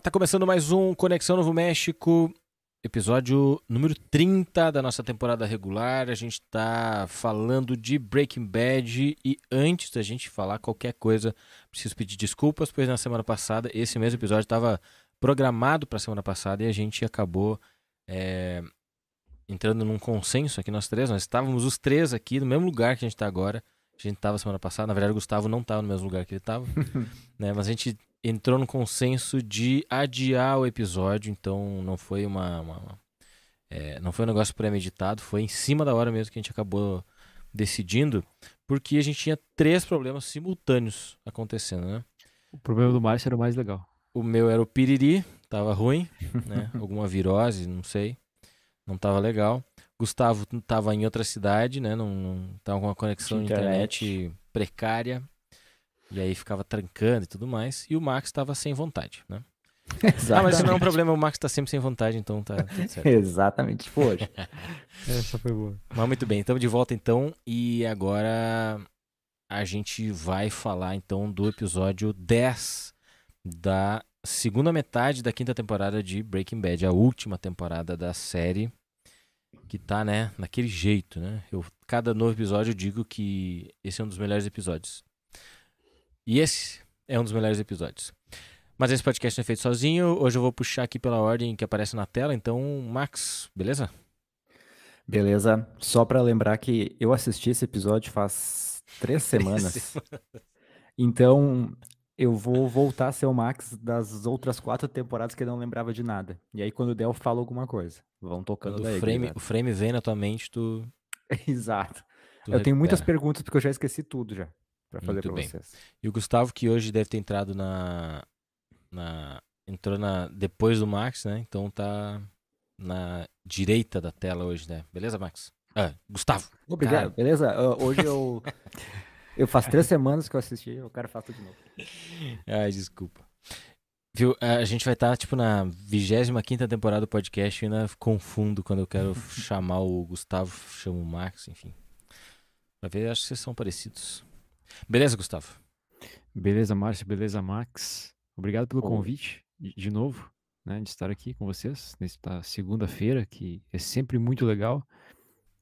Tá começando mais um Conexão Novo México, episódio número 30 da nossa temporada regular. A gente tá falando de Breaking Bad e antes da gente falar qualquer coisa, preciso pedir desculpas, pois na semana passada, esse mesmo episódio estava programado para semana passada e a gente acabou é, entrando num consenso aqui nós três. Nós estávamos os três aqui no mesmo lugar que a gente está agora. A gente estava semana passada, na verdade o Gustavo não estava no mesmo lugar que ele estava, né? Mas a gente entrou no consenso de adiar o episódio, então não foi uma, uma- uma- é, não foi um negócio premeditado, foi em cima da hora mesmo que a gente acabou decidindo, porque a gente tinha três problemas simultâneos acontecendo, né? O problema do Márcio era o mais legal. O meu era o piriri, tava ruim, né? Alguma virose, não sei. Não tava legal. Gustavo tava em outra cidade, né? Não, não tava com uma conexão de Internet. internet precária. E aí ficava trancando e tudo mais. E o Max tava sem vontade, né? Ah, mas isso não é um problema, o Max tá sempre sem vontade, então tá tudo certo. Exatamente, tipo hoje. Essa foi boa. Mas muito bem, estamos de volta então. E agora a gente vai falar então do episódio 10 da segunda metade da quinta temporada de Breaking Bad, a última temporada da série. Que tá, né, naquele jeito, né? Eu, cada novo episódio eu digo que esse é um dos melhores episódios. E esse é um dos melhores episódios. Mas esse podcast não é feito sozinho. Hoje eu vou puxar aqui pela ordem que aparece na tela. Então, Max, beleza? Beleza? Só pra lembrar que eu assisti esse episódio faz três semanas. Então, eu vou voltar a ser o Max das outras quatro temporadas que eu não lembrava de nada. E aí, quando der, eu falo alguma coisa. Vão tocando Quando daí. o frame, o frame vem na tua mente, tu. Exato. tu Eu tenho muitas recupera. perguntas porque eu já esqueci tudo já. Pra fazer bem. vocês. E o Gustavo, que hoje deve ter entrado na. na entrou na depois do Max, né? Então tá na direita da tela hoje, né? Beleza, Max? Ah, Gustavo. Obrigado, Cara. beleza? Ah, hoje eu. Eu faz três semanas que eu assisti, eu quero fazer tudo de novo. Ai, desculpa. Viu? A gente vai estar, tipo, na 25 temporada do podcast e ainda confundo quando eu quero chamar o Gustavo, chamo o Max, enfim. Pra ver, acho que vocês são parecidos. Beleza, Gustavo? Beleza, Márcio? Beleza, Max? Obrigado pelo Ô. convite, de novo, né, de estar aqui com vocês nesta segunda-feira, que é sempre muito legal.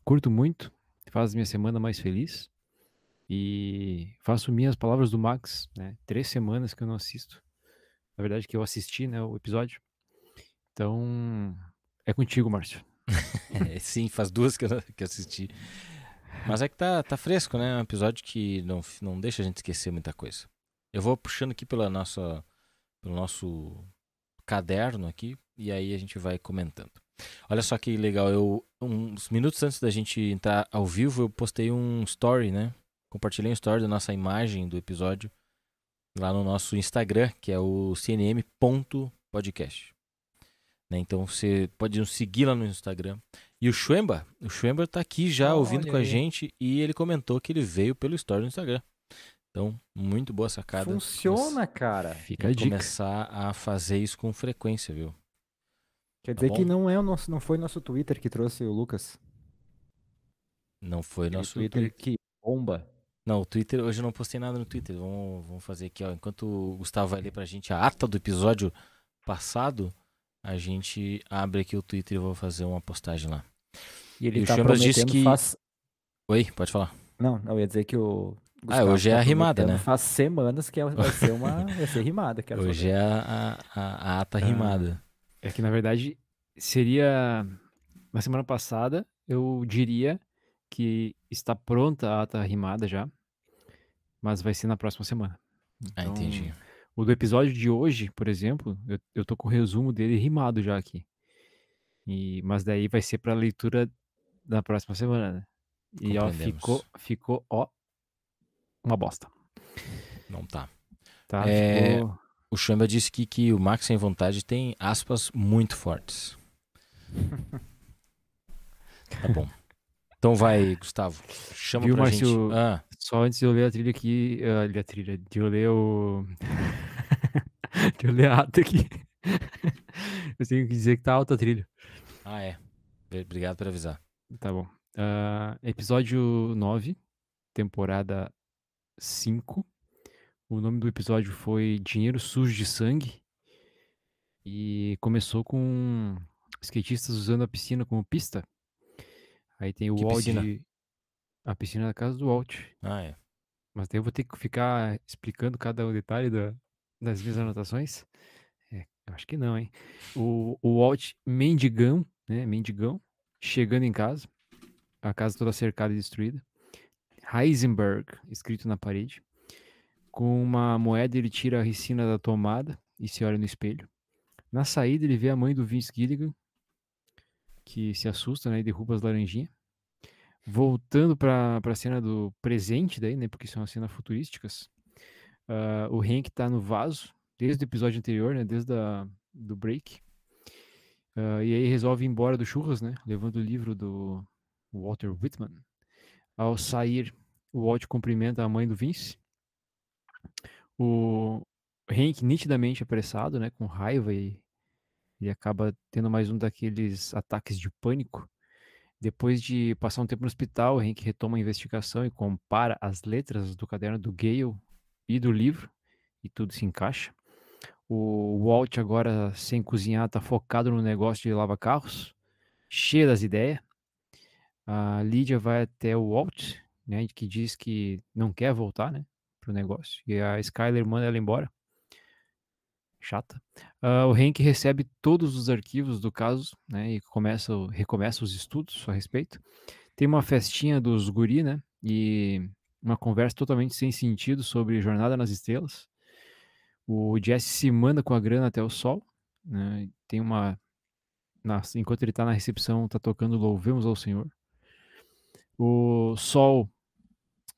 Curto muito, faz minha semana mais feliz. E faço minhas palavras do Max, né? Três semanas que eu não assisto. Na verdade, que eu assisti, né, o episódio. Então, é contigo, Márcio. É, sim, faz duas que eu, que eu assisti. Mas é que tá, tá fresco, né? É um episódio que não, não deixa a gente esquecer muita coisa. Eu vou puxando aqui pela nossa, pelo nosso caderno aqui e aí a gente vai comentando. Olha só que legal, eu uns minutos antes da gente entrar ao vivo, eu postei um story, né? Compartilhei um story da nossa imagem do episódio lá no nosso Instagram, que é o cnm.podcast. Né? Então você pode nos seguir lá no Instagram. E o Schwemba, o Schwemba tá aqui já ouvindo Olha com a aí. gente e ele comentou que ele veio pelo story no Instagram. Então, muito boa sacada. Funciona, cara. Fica a que dica. começar a fazer isso com frequência, viu? Quer Tá dizer que não, é o nosso, não foi nosso Twitter que trouxe o Lucas. Não foi Aquele nosso Twitter Twitter. que bomba. Não, o Twitter, hoje eu não postei nada no Twitter. Vamos, vamos fazer aqui, ó. Enquanto o Gustavo vai ler pra gente a ata do episódio passado, a gente abre aqui o Twitter e vou fazer uma postagem lá. E ele E o tá Chambers prometendo disse que- faz... Oi, pode falar. Não, não, eu ia dizer que o Ah, Gustavo hoje é tá a rimada, prometendo né? Faz semanas que é- vai ser uma... vai ser rimada. Hoje saber. é a, a, a ata Ah. rimada. É que, na verdade, seria. Na semana passada, eu diria que está pronta a ata rimada já, mas vai ser na próxima semana. Ah, Então, entendi. O do episódio de hoje, por exemplo, eu, eu tô com o resumo dele rimado já aqui. E, mas daí vai ser para leitura da próxima semana, né? E ó, ficou, ficou, ó, uma bosta. Não tá. Tá? É, Ficou- O Chamba disse que, que o Max sem vontade tem aspas muito fortes. tá bom. Então vai, Gustavo. Chama Viu, pra Márcio? gente. Ah, Só antes de eu ler a trilha aqui, ah, ler a trilha, de eu ler o. de eu ler a ata aqui. eu tenho que dizer que tá alta a trilha. ah, é. Obrigado por avisar. Tá bom. Ah, episódio 9, temporada 5. O nome do episódio foi Dinheiro Sujo de Sangue. E começou com skatistas usando a piscina como pista. Aí tem o Que Walt. piscina? A piscina da casa do Walt. Ah, é. Mas daí eu vou ter que ficar explicando cada um detalhe da- das minhas anotações? É, acho que não, hein? O, o Walt mendigão, né? Mendigão, chegando em casa, a casa toda cercada e destruída. Heisenberg, escrito na parede. Com uma moeda, ele tira a ricina da tomada e se olha no espelho. Na saída, ele vê a mãe do Vince Gilligan, que se assusta né, e derruba as laranjinhas. Voltando para a cena do presente, daí, né? Porque são as cenas futurísticas. ah, o Hank tá no vaso, desde o episódio anterior, né? Desde a, do break. Ah, e aí resolve ir embora do churras, né? Levando o livro do Walter Whitman. Ao sair, o Walt cumprimenta a mãe do Vince. O Hank nitidamente apressado, né? Com raiva e ele acaba tendo mais um daqueles ataques de pânico. Depois de passar um tempo no hospital, o Hank retoma a investigação e compara as letras do caderno do Gale e do livro, e tudo se encaixa. O Walt, agora sem cozinhar, tá focado no negócio de lava-carros, cheio das ideias. A Lídia vai até o Walt, né, que diz que não quer voltar, né, pro negócio. E a Skyler manda ela embora. Chata. Ah, o Hank recebe todos os arquivos do caso, né, e começa, recomeça os estudos a respeito. Tem uma festinha dos guri, né, e uma conversa totalmente sem sentido sobre Jornada nas Estrelas. O Jesse se manda com a grana até o sol, né, tem uma... enquanto ele tá na recepção, tá tocando Louvemos ao Senhor. O Sol,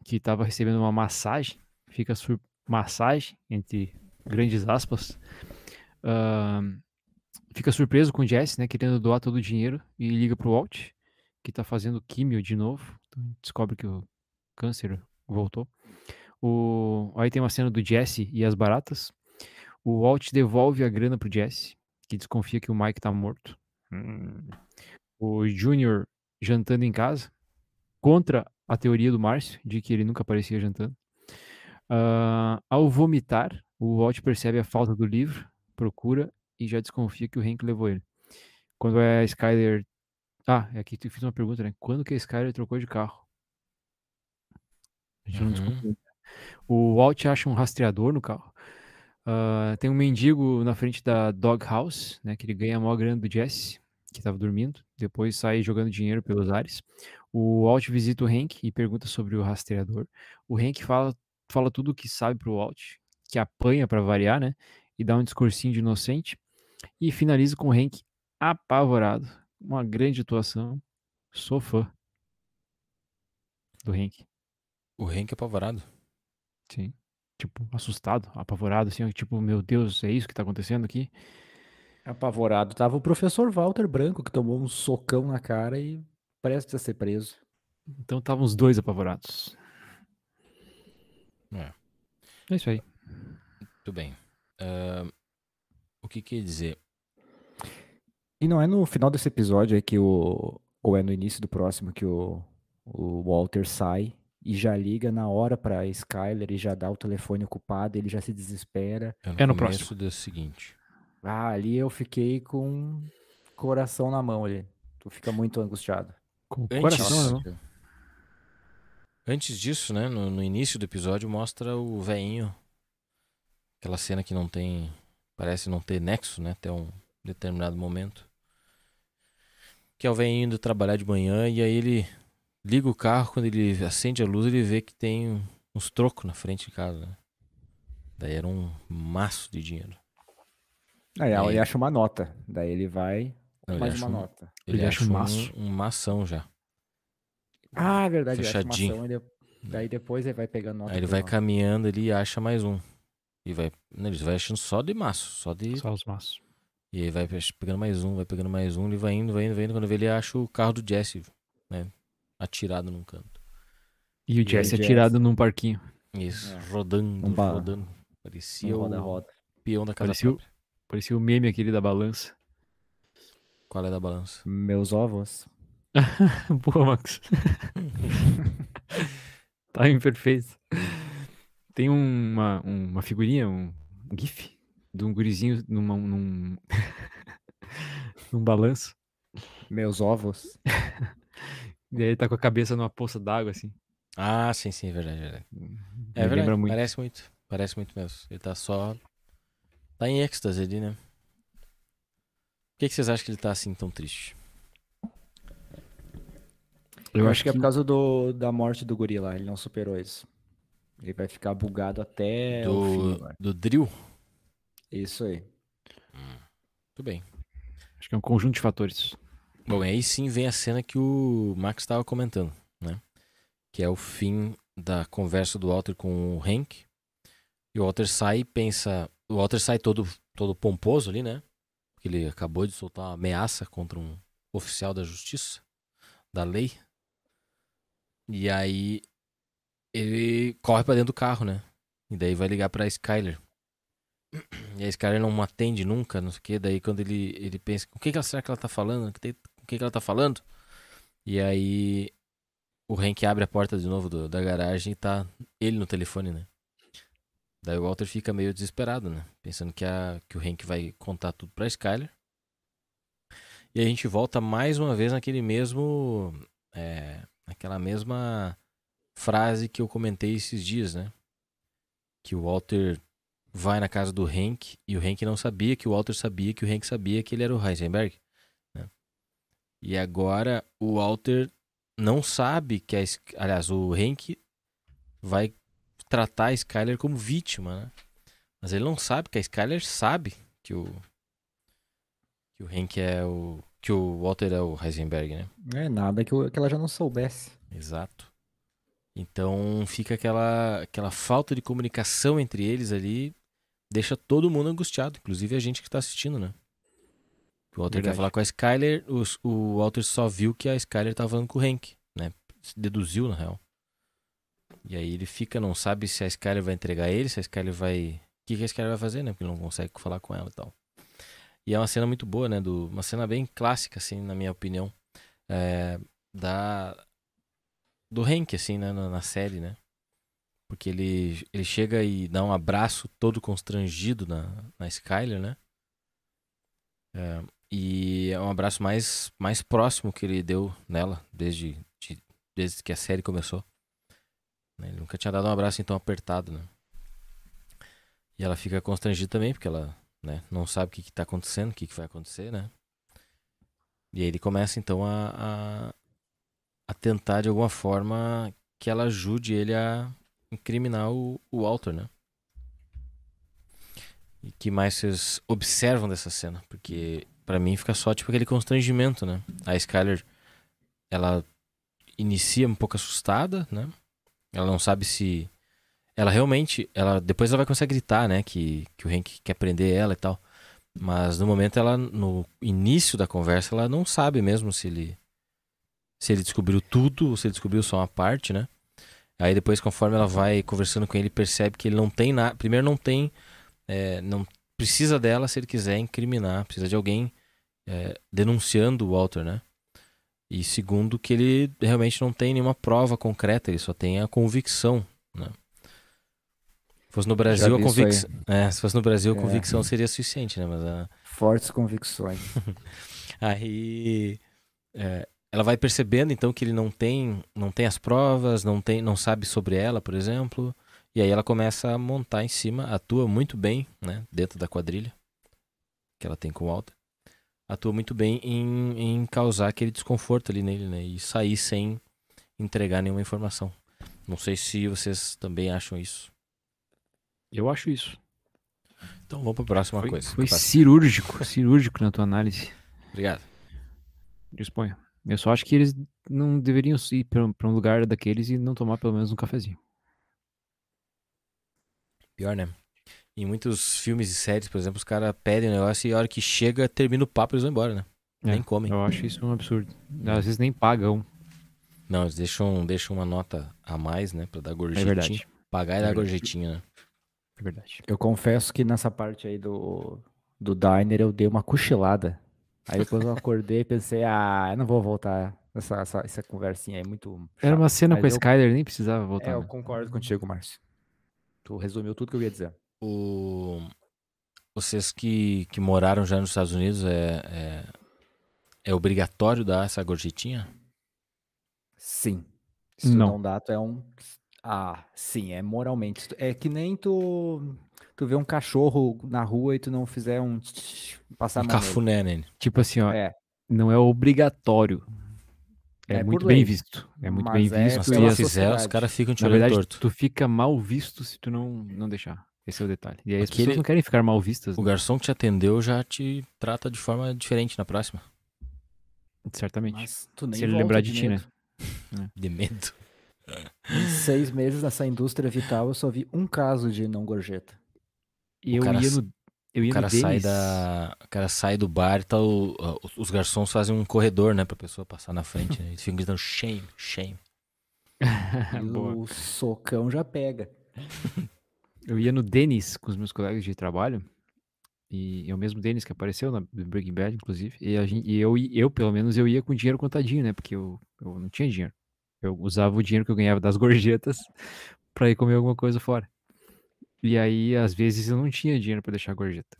que estava recebendo uma massagem, fica sur... massagem, entre grandes aspas, ahn, fica surpreso com o Jesse, né, querendo doar todo o dinheiro e liga pro Walt, que tá fazendo químio de novo, então descobre que o câncer voltou. O... Aí tem uma cena do Jesse e as baratas. O Walt devolve a grana pro Jesse, que desconfia que o Mike tá morto. Hum. O Junior jantando em casa, contra a teoria do Márcio, de que ele nunca aparecia jantando. Ah, ao vomitar, o Walt percebe a falta do livro, procura e já desconfia que o Hank levou ele. Quando a Skyler. Ah, é aqui tu fiz uma pergunta, né? Quando que a Skyler trocou de carro? A gente não Uhum. descobriu. O Walt acha um rastreador no carro. Ah, tem um mendigo na frente da Dog House, né? Que ele ganha a maior grana do Jesse, que estava dormindo. Depois sai jogando dinheiro pelos ares. O Walt visita o Hank e pergunta sobre o rastreador. O Hank fala, fala tudo o que sabe pro Walt, que apanha para variar, né? E dá um discursinho de inocente. E finaliza com o Hank apavorado. Uma grande atuação. Sou fã do Hank. O Hank é apavorado. Sim. Tipo, assustado, apavorado, assim, tipo, meu Deus, é isso que tá acontecendo aqui? Apavorado tava o professor Walter Branco, que tomou um socão na cara e prestes a ser preso. Então estavam os dois apavorados. É. É isso aí. Tudo bem. Ah, o que quer dizer? E não é no final desse episódio aí que o. Ou é no início do próximo que o, o Walter sai e já liga na hora pra Skyler e já dá o telefone ocupado, ele já se desespera. É no, É no próximo. do seguinte. Ah, ali eu fiquei com coração na mão ali. Tu fica muito angustiado. Com Antes, coração, né, não? antes disso, né, no, no início do episódio, mostra o veinho. Aquela cena que não tem. Parece não ter nexo, né? Até um determinado momento. Que é o veinho indo trabalhar de manhã e aí ele liga o carro, quando ele acende a luz, ele vê que tem uns trocos na frente de casa. Né? Daí era um maço de dinheiro. Aí É. ele acha uma nota. Daí ele vai, Não, ele mais acha uma um- nota. Ele, Ele acha acha um maço. um mação já. Ah, é verdade, ele acha uma Fechadinho. ação e de- daí depois ele vai pegando nota. Aí ele vai nota. caminhando ali e acha mais um. E vai, né, ele vai achando só de maço, só de. Só os maços. E aí vai pegando mais um, vai pegando mais um, ele vai indo, vai indo, vai indo. Quando vê, ele acha o carro do Jesse, né? Atirado num canto. E o o Jesse Jesse? atirado num parquinho. Isso, É. rodando, Um rodando. Parecia roda, o roda. peão da casa Parecia o- própria. Parecia o meme aquele da balança. Qual é da balança? Meus ovos. Boa, Max. tá imperfeito. Tem uma, uma figurinha, um gif de um gurizinho numa, num, num balanço. Meus ovos. E aí ele tá com a cabeça numa poça d'água, assim. Ah, sim, sim, verdade, é verdade. Me É verdade, lembra muito. parece muito. Parece muito mesmo. Ele tá só. Tá em êxtase ali, né? Por que, que vocês acham que ele tá assim tão triste? Eu, acho que, é por causa do, da morte do guri lá. Ele não superou isso. Ele vai ficar bugado até o fim. do, do drill? Isso aí. Tudo bem. Acho que é um conjunto de fatores. Bom, aí sim vem a cena que o Max estava comentando, né? Que é o fim da conversa do Walter com o Hank. E o Walter sai e pensa. O Walter sai todo, todo pomposo ali, né? Porque ele acabou de soltar uma ameaça contra um oficial da justiça, da lei. E aí ele corre pra dentro do carro, né? E daí vai ligar pra Skyler. E a Skyler não atende nunca, não sei o que. Daí quando ele, ele pensa, o que, que ela, será que ela tá falando? O que, que ela tá falando? E aí o Hank abre a porta de novo do- da garagem e tá ele no telefone, né? Daí o Walter fica meio desesperado, né? Pensando que, a, que o Hank vai contar tudo pra Skyler. E a gente volta mais uma vez naquele mesmo. É, naquela mesma frase que eu comentei esses dias, né? Que o Walter vai na casa do Hank e o Hank não sabia que o Walter sabia que o Hank sabia que ele era o Heisenberg. né? E agora o Walter não sabe que a. Aliás, o Hank vai tratar a Skyler como vítima, né? Mas ele não sabe que a Skyler sabe que o. Que o Hank é o. Que o Walter é o Heisenberg, né? É nada que, eu- que ela já não soubesse. Exato. Então fica aquela, aquela falta de comunicação entre eles ali, deixa todo mundo angustiado, inclusive a gente que tá assistindo, né? O Walter quer Verdade. falar com a Skyler, os- o, Walter só viu que a Skyler tava falando com o Hank, né? Deduziu, na real. E aí ele fica, não sabe se a Skyler vai entregar ele, se a Skyler vai. O que, que a Skyler vai fazer, né? Porque ele não consegue falar com ela e tal. E é uma cena muito boa, né? Do, uma cena bem clássica, assim, na minha opinião. É, da, do Hank, assim, né, na, na série, né? Porque ele, ele chega e dá um abraço todo constrangido na, na Skyler, né? É, e é um abraço mais, mais próximo que ele deu nela desde, de- desde que a série começou. Né, Ele nunca tinha dado um abraço tão apertado, né? E ela fica constrangida também, porque ela né, não sabe o que, que tá acontecendo, o que, que vai acontecer, né? E aí ele começa então a, a, a tentar de alguma forma que ela ajude ele a incriminar o, o Walter, né? E que mais vocês observam dessa cena? Porque pra mim fica só tipo aquele constrangimento, né? A Skyler, ela inicia um pouco assustada, né? Ela não sabe se ela realmente, ela depois ela vai começar a gritar, né, que que o Hank quer prender ela e tal. Mas no momento ela no início da conversa ela não sabe mesmo se ele se ele descobriu tudo ou se ele descobriu só uma parte, né? Aí depois conforme ela vai conversando com ele percebe que ele não tem nada, primeiro não tem é, não precisa dela se ele quiser incriminar, precisa de alguém é, denunciando o Walter, né? E segundo que ele realmente não tem nenhuma prova concreta, ele só tem a convicção, né? Se fosse no Brasil, a convicção. É, se fosse no Brasil, a É. convicção seria suficiente, né? Mas a, Fortes convicções. Aí é, ela vai percebendo então que ele não tem, não tem as provas, não tem, não sabe sobre ela, por exemplo. E aí ela começa a montar em cima, atua muito bem, né, dentro da quadrilha que ela tem com o Walter. Atua muito bem em, em causar aquele desconforto ali nele, né, e sair sem entregar nenhuma informação. Não sei se vocês também acham isso. Eu acho isso. Então vamos para a próxima Foi, coisa. foi cirúrgico, cirúrgico na tua análise. Obrigado. Disponha. Eu só acho que eles não deveriam ir pra pra um lugar daqueles e não tomar pelo menos um cafezinho. Pior, né? Em muitos filmes e séries, por exemplo, os caras pedem o negócio e a hora que chega, termina o papo e eles vão embora, né? É, Nem comem. Eu acho isso um absurdo. Às vezes nem pagam. Não, eles deixam, deixam uma nota a mais, né? Pra dar É gorjetinha. verdade. Pagar e É dar verdade. gorjetinha, né? É verdade. Eu confesso que nessa parte aí do, do diner eu dei uma cochilada. Aí depois eu acordei e pensei, ah, eu não vou voltar essa, essa, essa conversinha aí, muito Era uma chata. cena com a Mas eu- Skyler, nem precisava É, voltar. eu né? concordo contigo, Márcio. Tu resumiu tudo que eu ia dizer. O... Vocês que, que moraram já nos Estados Unidos, é, é, é obrigatório dar essa gorjetinha? Sim. Se Não. não dá, tu é um. Ah, sim, é moralmente. É que nem tu. Tu vê um cachorro na rua e tu não fizer um. Passar a Um cafuné nele. Tipo assim, ó, É, não é obrigatório. É, É muito lei. bem visto. É muito Mas bem é visto. Se não as- fizer, os caras ficam te na olhando verdade, torto. tu fica mal visto se tu não, não deixar. Esse é o detalhe. E aí as Aquele- pessoas não querem ficar mal vistas, O né? garçom que te atendeu já te trata de forma diferente na próxima. certamente. mas tu nem Se ele lembrar de ti, medo. né? De medo. Em seis meses nessa indústria vital, eu só vi um caso de não gorjeta. E eu cara ia no, eu ia O cara, no sai da, o cara sai do bar e tá o- os- garçons fazem um corredor, né? Pra pessoa passar na frente. Né? Eles ficam gritando shame, shame. O socão já pega. Eu ia no Denis com os meus colegas de trabalho. E é o mesmo Denis que apareceu na Breaking Bad, inclusive. E, a gente, e eu, eu, pelo menos, eu ia com dinheiro contadinho, né? Porque eu, eu não tinha dinheiro. Eu usava o dinheiro que eu ganhava das gorjetas pra ir comer alguma coisa fora. E aí, às vezes, eu não tinha dinheiro pra deixar a gorjeta.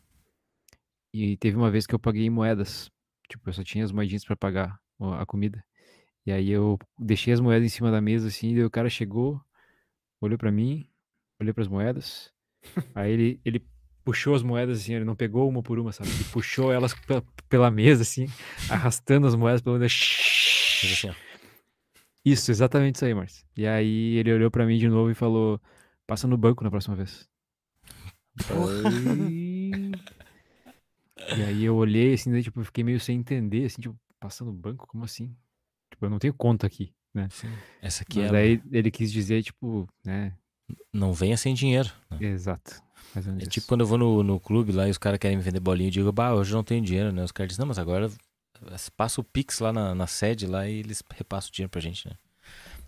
E teve uma vez que eu paguei em moedas. Tipo, eu só tinha as moedinhas pra pagar a comida. E aí eu deixei as moedas em cima da mesa, assim, e o cara chegou, olhou pra mim, olhou pras moedas. aí ele, ele puxou as moedas, assim, ele não pegou uma por uma, sabe? Ele puxou elas pela, pela mesa, assim, arrastando as moedas pela mesa. Assim, Isso, exatamente isso aí, Márcio. E aí ele olhou pra mim de novo e falou: passa no banco na próxima vez. E aí eu olhei assim, daí, tipo, eu fiquei meio sem entender, assim, tipo, passa no banco? Como assim? Tipo, eu não tenho conta aqui, né? essa aqui Mas é. daí ele quis dizer, tipo, né? Não venha sem dinheiro. né? Exato. É menos tipo isso. quando eu vou no, no clube lá e os caras querem me vender bolinha, eu digo, bah, hoje eu não tenho dinheiro, né? Os caras dizem, não, mas agora passa o Pix lá na, na sede lá e eles repassam o dinheiro pra gente, né?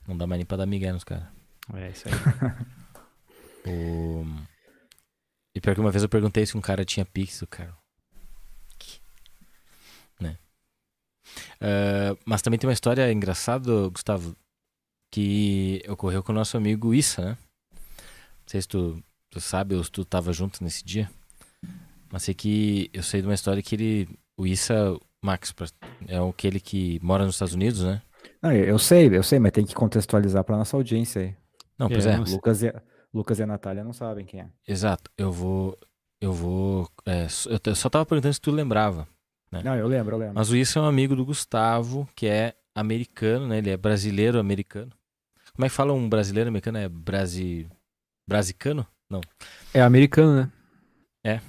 Não dá mais nem pra dar migué nos caras. É isso aí. O... E pior que uma vez eu perguntei se um cara tinha Pix, o cara. Né? Ah, mas também tem uma história engraçada, Gustavo, que ocorreu com o nosso amigo Issa, né? Não sei se tu, tu sabe ou se tu tava junto nesse dia. Mas sei que eu sei de uma história que ele. O Issa, Max, é aquele que mora nos Estados Unidos, né? Não, eu eu sei, eu sei, mas tem que contextualizar pra nossa audiência aí. Não, pois É, é. Lucas e, a- Lucas e a Natália não sabem quem é. Exato. Eu vou. Eu vou. é, só- eu só tava perguntando se tu lembrava. É. Não, eu lembro, eu lembro. Mas o Issa é um amigo do Gustavo, que é americano, né? Ele é brasileiro americano. Como é que fala um brasileiro americano? É brasi... brasicano? Não. É americano, né?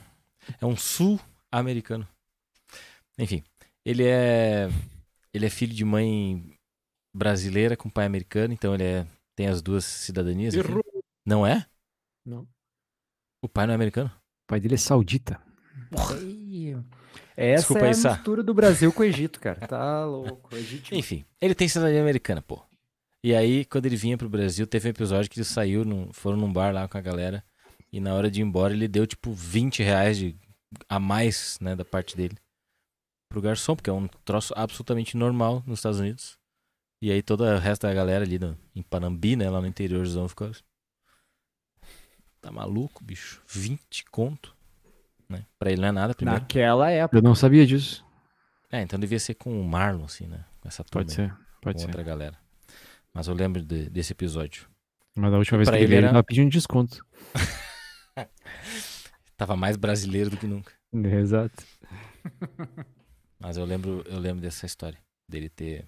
É um sul-americano. Enfim, ele é ele é filho de mãe brasileira com pai americano, então ele é tem as duas cidadanias. aqui. Não é? Não. O pai não é americano? O pai dele é saudita. Ei, Essa Desculpa é a mistura do Brasil com o Egito, cara. Tá louco. Egito. Enfim, ele tem cidadania americana, pô. E aí, quando ele vinha pro Brasil, teve um episódio que ele saiu, num- foram num bar lá com a galera. E na hora de ir embora, ele deu tipo 20 reais de, a mais, né, da parte dele. Pro garçom, porque é um troço absolutamente normal nos Estados Unidos. E aí toda o resto da galera ali no, em Panambi, né, lá no interiorzão, ficou. Tá maluco, bicho? 20 conto. Né? Pra ele não é nada, primeiro. Naquela época. Eu não sabia disso. É, então devia ser com o Marlon, assim, né? Com essa turma Pode ser, pode com ser. outra galera. Mas eu lembro de- desse episódio. Mas da última vez Pra que ele ele veio, ele era- tava pedindo desconto. Tava mais brasileiro do que nunca. Exato. Mas eu lembro, eu lembro dessa história. Dele ter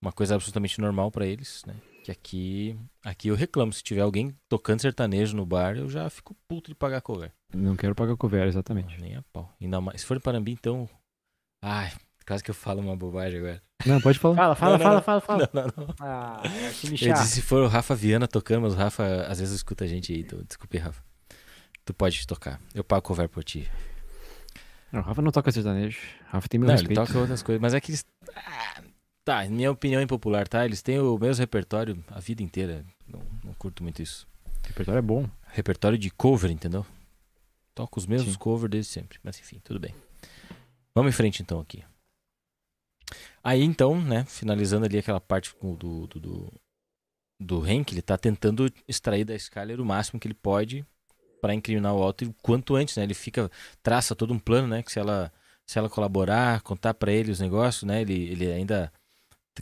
uma coisa absolutamente normal pra eles, né? Que aqui, aqui eu reclamo. Se tiver alguém tocando sertanejo no bar, eu já fico puto de pagar cover. Não quero pagar cover, exatamente. Nem a pau. Ainda mais. Se for em Panambi, então. Ai, quase que eu falo uma bobagem agora. Não, pode falar. Fala, fala, Não, não, fala, não. fala, fala. Não, não, não. Ah, que me Eu disse se for o Rafa Viana tocando, mas o Rafa às vezes escuta a gente aí, então desculpe, Rafa. Tu pode tocar. Eu pago cover por ti. Não, o Rafa não toca sertanejo. O Rafa tem meu Não, respeito. ele toca outras coisas, mas é que eles. Ah, tá, minha opinião impopular, tá? Eles têm o mesmo repertório a vida inteira. Não, não curto muito isso. O repertório é bom. Repertório de cover, entendeu? Toca os mesmos Sim. covers desde sempre. Mas enfim, tudo bem. Vamos em frente então aqui. Aí então, né, finalizando ali aquela parte do, do, do, do Hank, ele tá tentando extrair da Skyler o máximo que ele pode para incriminar o Walter o quanto antes, né? Ele fica, traça todo um plano, né? Que se ela, se ela colaborar, contar para ele os negócios, né? Ele, ele ainda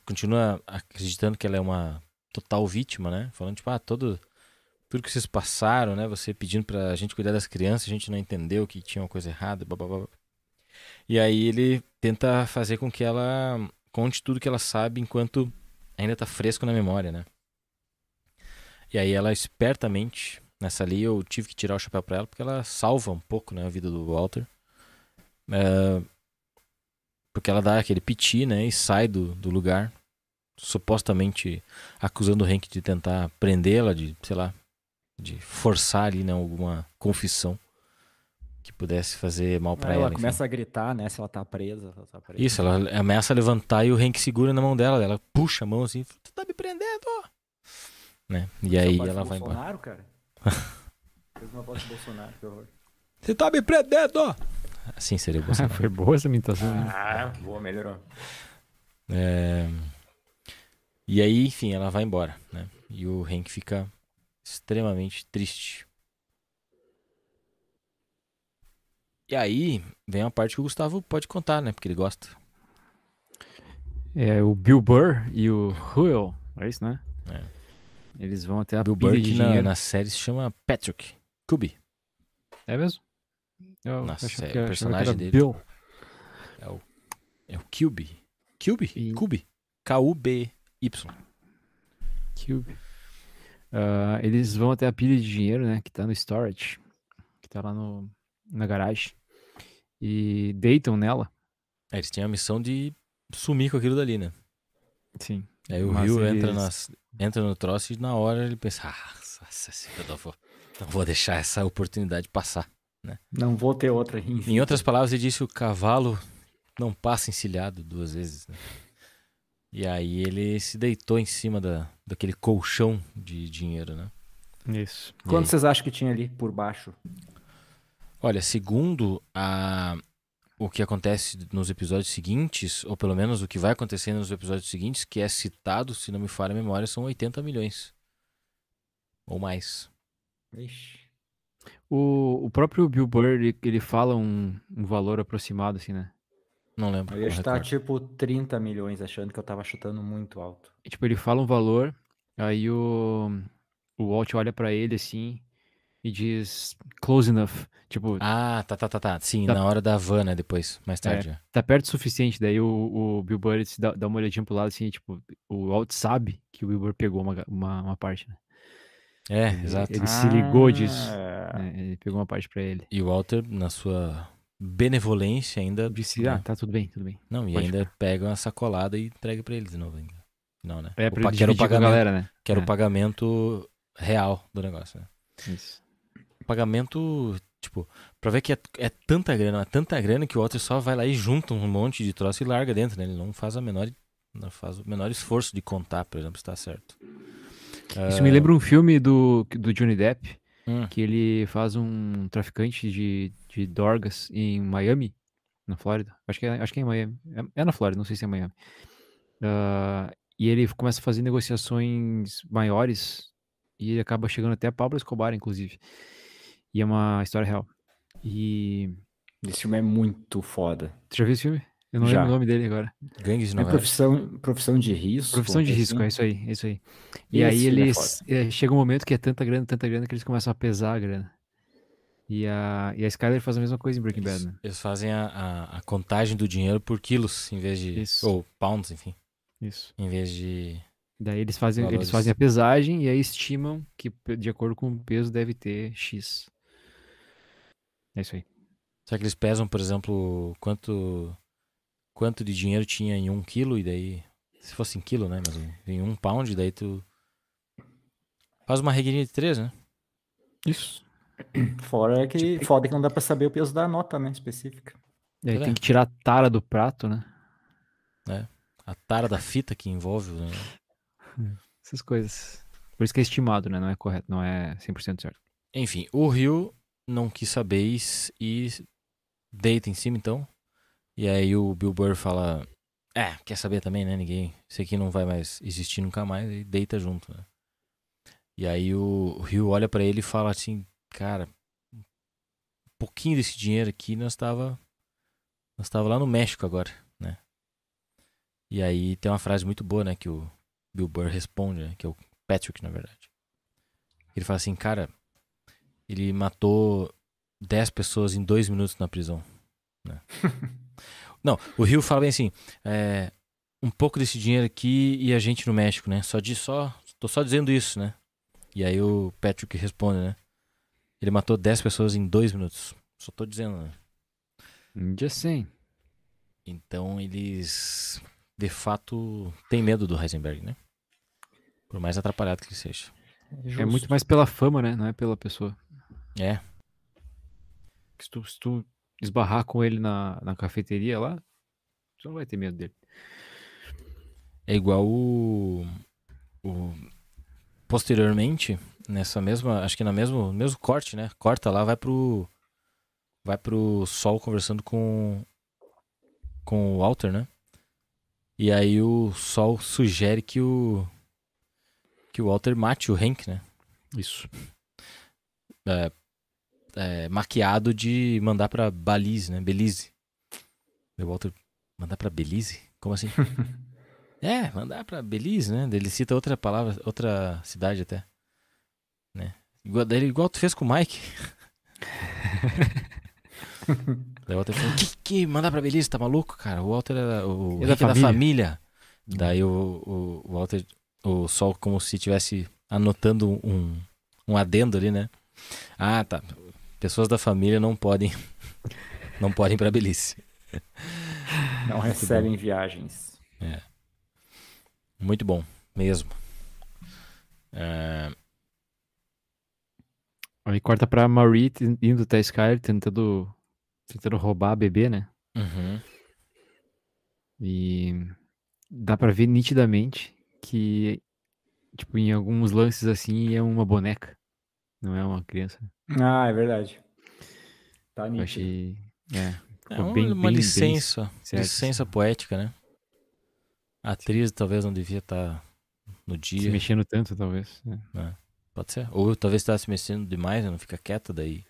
continua acreditando que ela é uma total vítima, né? Falando tipo, ah, todo tudo que vocês passaram, né? Você pedindo pra gente cuidar das crianças, a gente não entendeu que tinha uma coisa errada, blá, blá, blá. E aí ele tenta fazer com que ela conte tudo que ela sabe enquanto ainda tá fresco na memória, né? E aí ela espertamente, nessa ali eu tive que tirar o chapéu pra ela porque ela salva um pouco, né, a vida do Walter. É, porque ela dá aquele piti, né, e sai do, do lugar, supostamente acusando o Hank de tentar prendê-la, de, sei lá, de forçar ali, né, alguma confissão que pudesse fazer mal pra ela ela. enfim. começa a gritar, né? Se ela tá presa. ela tá presa. Isso, ela ameaça levantar e o Hank segura na mão dela. Ela puxa a mão assim, tu tá me prendendo! Né? E Seu aí ela vai embora. Bolsonaro, cara? Fez uma voz de Bolsonaro, que horror. Você tá me prendendo! Assim seria o Bolsonaro. Foi boa essa imitação. né? Ah, boa, melhorou. É, E aí, enfim, ela vai embora, né? E o Hank fica extremamente triste. E aí vem uma parte que o Gustavo pode contar, né? Porque ele gosta. É o Bill Burr e o Huel, é isso, né? É. Eles vão até a Bill Burr, de que na, na série se chama Patrick Kubi. É mesmo? Eu Nossa, é, o personagem dele. Bill. É o Cube. Cube? E- Cube. K-U-B-Y. Cube. Ah, eles vão até a pilha de dinheiro, né? Que tá no storage. Que tá lá no, na garagem. E deitam nela. É, eles tinham a missão de sumir com aquilo dali, né? Sim. Aí o Mas Rio entra, eles- nas, entra no troço e na hora ele pensa, ah, eu não vou, não vou deixar essa oportunidade passar. Não vou ter outra. Enfim. Em outras palavras, ele disse o cavalo não passa encilhado duas vezes. né? E aí ele se deitou em cima da, daquele colchão de dinheiro, né? Isso. E Quanto aí? vocês acham que tinha ali por baixo? Olha, segundo a, o que acontece nos episódios seguintes, ou pelo menos o que vai acontecer nos episódios seguintes, que é citado, se não me falha a memória, são 80 milhões. Ou mais. Ixi. O, o próprio Bill Burr, ele, ele fala um, um valor aproximado, assim, né? Não lembro. Eu ia tipo 30 milhões, achando que eu tava chutando muito alto. E, tipo, ele fala um valor, aí o, o Walt olha pra ele, assim, e diz close enough. Tipo, Ah, tá, tá, tá, tá. Sim, Tá. na hora da van, né? Depois, mais tarde. é. tá perto o suficiente. Daí o, o Bill Burr dá, dá uma olhadinha pro lado, assim, tipo, o Walt sabe que o Bill Burr pegou uma, uma, uma parte, né? É, Ele- exato. Ele se ligou disso. Ah, né? Ele pegou uma parte pra ele. E o Walter, na sua benevolência, ainda. Disse, né? ah, tá tudo bem, tudo bem. Não, e pode ainda pega uma sacolada e entrega pra eles de novo ainda. Não, né? É o, pra ele o com a pagamento, galera, né? que era É. o pagamento real do negócio, né? Isso. O pagamento, tipo, pra ver que é, é tanta grana, é tanta grana que o Walter só vai lá e junta um monte de troço e larga dentro, né? Ele não faz a menor, não faz o menor esforço de contar, por exemplo, se tá certo. Isso me lembra um filme do, do Johnny Depp, Hum. que ele faz um traficante de, de dorgas em Miami, na Flórida. Acho que é, acho que é em Miami. É, é na Flórida, não sei se é em Miami. Ah, e ele começa a fazer negociações maiores e ele acaba chegando até Pablo Escobar, inclusive. E é uma história real. E. Esse filme é muito foda. Tu já viu esse filme? Eu não Já. lembro o nome dele agora. Gangues de É Nova York. profissão, profissão de risco. Profissão de assim. risco, é isso aí, é isso aí. E Esse aí é eles. eh, chega um momento que é tanta grana, tanta grana, que eles começam a pesar a grana. E a, e a Skyler faz a mesma coisa em Breaking Bad, Eles, né? eles fazem a, a, a contagem do dinheiro por quilos, em vez de. Isso. Ou pounds, enfim. Isso. Em vez de. Daí eles fazem, eles fazem a pesagem e aí estimam que, de acordo com o peso, deve ter X. É isso aí. Será que eles pesam, por exemplo, quanto. Quanto de dinheiro tinha em um quilo e daí. Se fosse em quilo, né? Mas em um pound, daí tu. Faz uma regrinha de três, né? Isso. Fora que Tipo- foda que não dá pra saber o peso da nota, né? Específica. E aí É. tem que tirar a tara do prato, né? A tara da fita que envolve. o- Essas coisas. Por isso que é estimado, né? Não é correto, não é 100% certo. Enfim, o Rio não quis saber e e deita em cima então. E aí o Bill Burr fala: É, quer saber também, né? Ninguém. Isso aqui não vai mais existir nunca mais. E deita junto, né? E aí o, Rio olha pra ele e fala assim: Cara, um pouquinho desse dinheiro aqui nós tava. Nós tava lá no México agora, né? E aí tem uma frase muito boa, né? Que o Bill Burr responde, né? Que é o Patrick, na verdade. Ele fala assim, cara, ele matou 10 pessoas em dois minutos na prisão. né? Não, o Rio fala bem assim, é, um pouco desse dinheiro aqui e a gente no México, né? Só de só, tô só dizendo isso, né? E aí o Patrick responde, né? Ele matou 10 pessoas em dois minutos. Só tô dizendo, né? Just saying. Então eles, de fato, têm medo do Heisenberg, né? Por mais atrapalhado que ele seja. É muito mais pela fama, né? Não é pela pessoa. É, Se tu, se tu esbarrar com ele na, na cafeteria lá, tu não vai ter medo dele. É igual o, o- posteriormente nessa mesma, acho que na mesmo mesmo corte, né? Corta lá, vai pro vai pro Sol conversando com com o Walter, né? E aí o Sol sugere que o que o Walter mate o Hank, né? Isso. É, maquiado de mandar pra Belize, né? Belize. O Walter mandar pra Belize? Como assim? É, mandar pra Belize, né? Ele cita outra palavra, outra cidade até. Né? Igual, igual tu fez com o Mike. daí o Walter falou, que, que mandar pra Belize, tá maluco, cara? O Walter era o É da Rick é da família." família. Daí o, o, o Walter, o Sol como se estivesse anotando um, um adendo ali, né? Ah, tá. Pessoas da família não podem não podem ir pra Belize. Não recebem viagens. Muito bom, mesmo. É, Aí corta pra Marie indo até Skyler, tentando, tentando roubar a bebê, né? uhum. E dá pra ver nitidamente que, tipo, em alguns lances assim, é uma boneca. Não é uma criança. Ah, é verdade. Tá Eu nítido. achei. É, É uma, bem, uma bem, bem licença, certo, licença poética, né? A atriz talvez não devia estar no se dia, mexendo tanto, talvez. né? pode ser. Ou talvez está se mexendo demais, né? não fica quieta, daí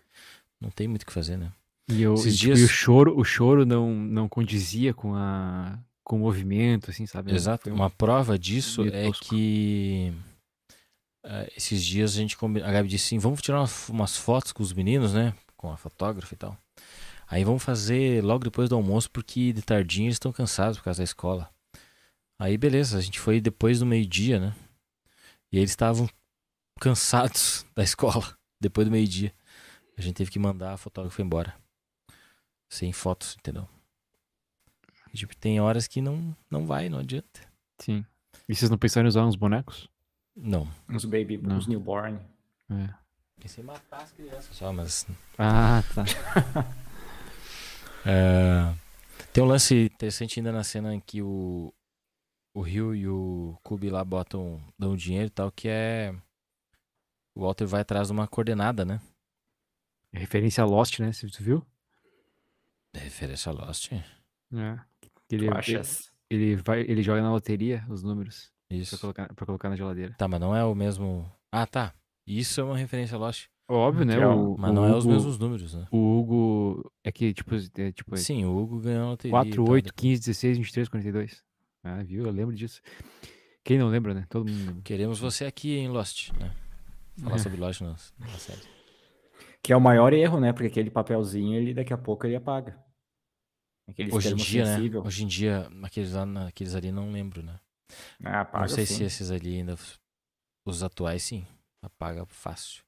não tem muito o que fazer, né? E, eu, Esses e, tipo, e dias- o choro, o choro não, não condizia com a com o movimento, assim, sabe? Exato. Um- Uma prova disso é que eh, esses dias a gente combi- a Gabi disse assim, vamos tirar umas, umas fotos com os meninos, né? Com a fotógrafa e tal. Aí vamos fazer logo depois do almoço, porque de tardinha eles estão cansados por causa da escola. Aí beleza, a gente foi depois do meio-dia, né? E eles estavam cansados da escola depois do meio-dia. A gente teve que mandar a fotógrafa embora. Sem fotos, entendeu? E, tipo, tem horas que não, não vai, não adianta. Sim. E vocês não pensaram em usar uns bonecos? Não. Os baby, Não. os newborn. É. Pensei em matar as crianças só, mas. Ah, tá. É, Tem um lance interessante ainda na cena em que o, o Rio e o Kubi lá botam, dão dinheiro e tal, que é. O Walter vai atrás de uma coordenada, né? É referência a Lost, né? Você tu viu? Referência a Lost. É. Ele, ele, ele vai, ele joga na loteria os números pra Isso. colocar, pra colocar na geladeira. Tá, mas não é o mesmo. Ah, tá. Isso é uma referência a Lost. Óbvio, né? É O, Mas o não é os Hugo- mesmos números, né? O Hugo é que, tipo, é, tipo Sim, o Hugo ganhou a loteria. e 4, tal, 8, depois. 15, 16, 23, 42. Ah, viu? Eu lembro disso. Quem não lembra, né? Todo mundo. Queremos você aqui em Lost, né? Falar É. sobre Lost na, na série. Que é o maior erro, né? Porque aquele papelzinho, ele daqui a pouco ele apaga. Aqueles Hoje em dia, né? sensível. Hoje em dia, aqueles, lá, aqueles ali não lembro, né? Ah, apaga não sei sim. se esses ali ainda. Os atuais, sim. Apaga fácil.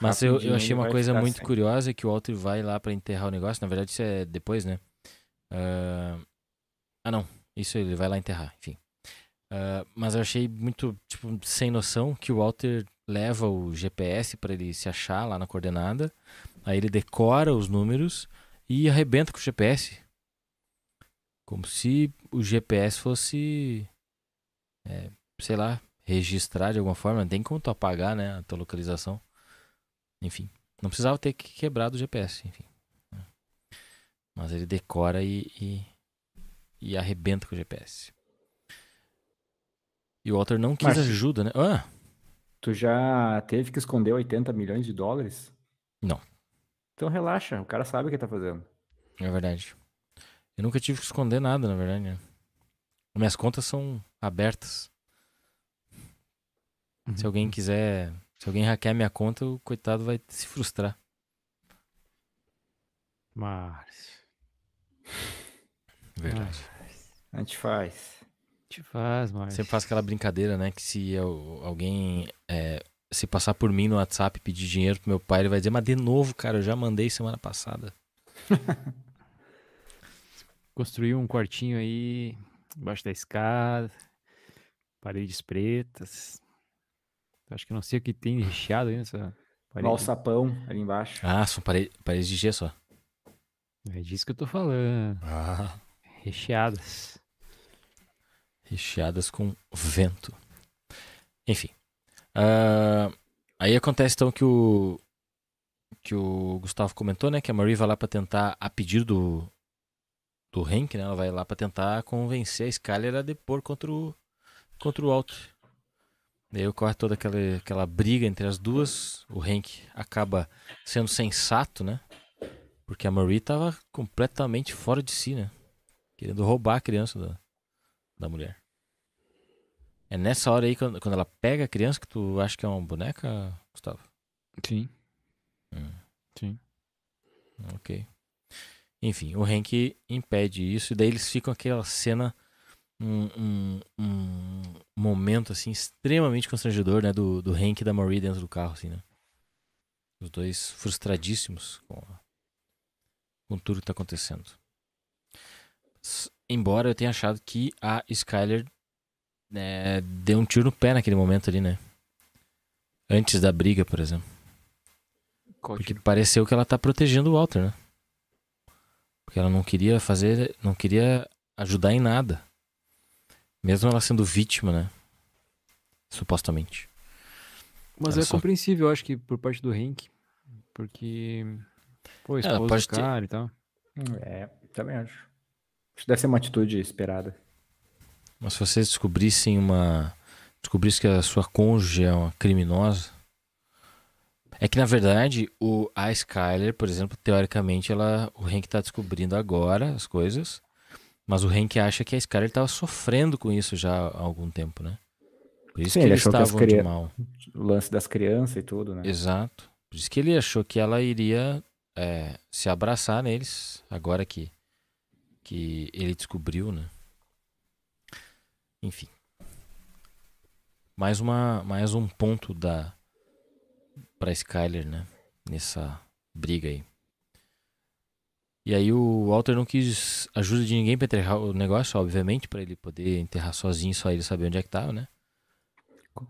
Mas eu, eu achei uma coisa muito sem. curiosa que o Walter vai lá pra enterrar o negócio. Na verdade, isso é depois, né? Ah, ah, não. Isso ele vai lá enterrar, enfim. Ah, mas eu achei muito, tipo, sem noção que o Walter leva o GPS para ele se achar lá na coordenada. Aí ele decora os números e arrebenta com o GPS. Como se o GPS fosse, é, sei lá, registrar de alguma forma. Não tem como tu apagar, né, a tua localização. Enfim, não precisava ter que quebrado o GPS, enfim. Mas ele decora e, e, e arrebenta com o GPS. E o Walter não quis Márcio. ajuda, né? Ah, Tu já teve que esconder 80 milhões de dólares? Não. Então relaxa, o cara sabe o que tá fazendo. é verdade. Eu nunca tive que esconder nada, na verdade. Né? Minhas contas são abertas. Se alguém quiser. Se alguém hackear minha conta, o coitado vai se frustrar. Márcio. Verdade. A gente faz. Te faz, Márcio. Sempre faço aquela brincadeira, né? Que se eu- alguém é, se passar por mim no WhatsApp e pedir dinheiro pro meu pai, ele vai dizer, mas de novo, cara, eu já mandei semana passada. Construiu um quartinho aí, embaixo da escada, paredes pretas. Acho que eu não sei o que tem recheado aí nessa parede. Valsapão ali embaixo. Ah, são pare- paredes de gesso, ó. É disso que eu tô falando. Ah. Recheadas. recheadas com vento. Enfim. Ah, aí acontece então que o que o Gustavo comentou, né, que a Marie vai lá pra tentar a pedido do do Hank, né, ela vai lá pra tentar convencer a Skyler a depor contra o contra o Walter. Daí ocorre toda aquela, aquela briga entre as duas. O Hank acaba sendo sensato, né? Porque a Marie tava completamente fora de si, né? Querendo roubar a criança da, da mulher. É nessa hora aí, quando, quando ela pega a criança, que tu acha que é uma boneca, Gustavo? Sim. Hum. Sim. Ok. Enfim, o Hank impede isso, e daí eles ficam aquela cena, um, um, um momento assim extremamente constrangedor, né? Do, do Hank e da Marie dentro do carro, assim, né? Os dois frustradíssimos com, com tudo que tá acontecendo. Embora eu tenha achado que a Skyler né, deu um tiro no pé naquele momento ali, né? Antes da briga, por exemplo. Porque pareceu que ela tá protegendo o Walter, né? Ela não queria fazer, não queria ajudar em nada. Mesmo ela sendo vítima, né? Supostamente. Mas Olha é só. compreensível, eu acho que por parte do Hank. Porque. Pô, esposa pode do ter- cara e tal. É, também acho. Acho que deve ser uma atitude esperada. Mas se vocês descobrissem uma. Descobrissem que a sua cônjuge é uma criminosa. É que na verdade, o, a Skyler, por exemplo, teoricamente, ela, o Hank tá descobrindo agora as coisas. Mas o Hank acha que a Skyler tava sofrendo com isso já há algum tempo, né? Por isso Sim, que ele eles achou que as estavam de cria- mal. O lance das crianças e tudo, né? Exato. Por isso que ele achou que ela iria é, se abraçar neles, agora que, que ele descobriu, né? Enfim. Mais, uma, mais um ponto da pra Skyler, né? Nessa briga aí. E aí o Walter não quis ajuda de ninguém pra enterrar o negócio, obviamente, pra ele poder enterrar sozinho, só ele saber onde é que tava, né?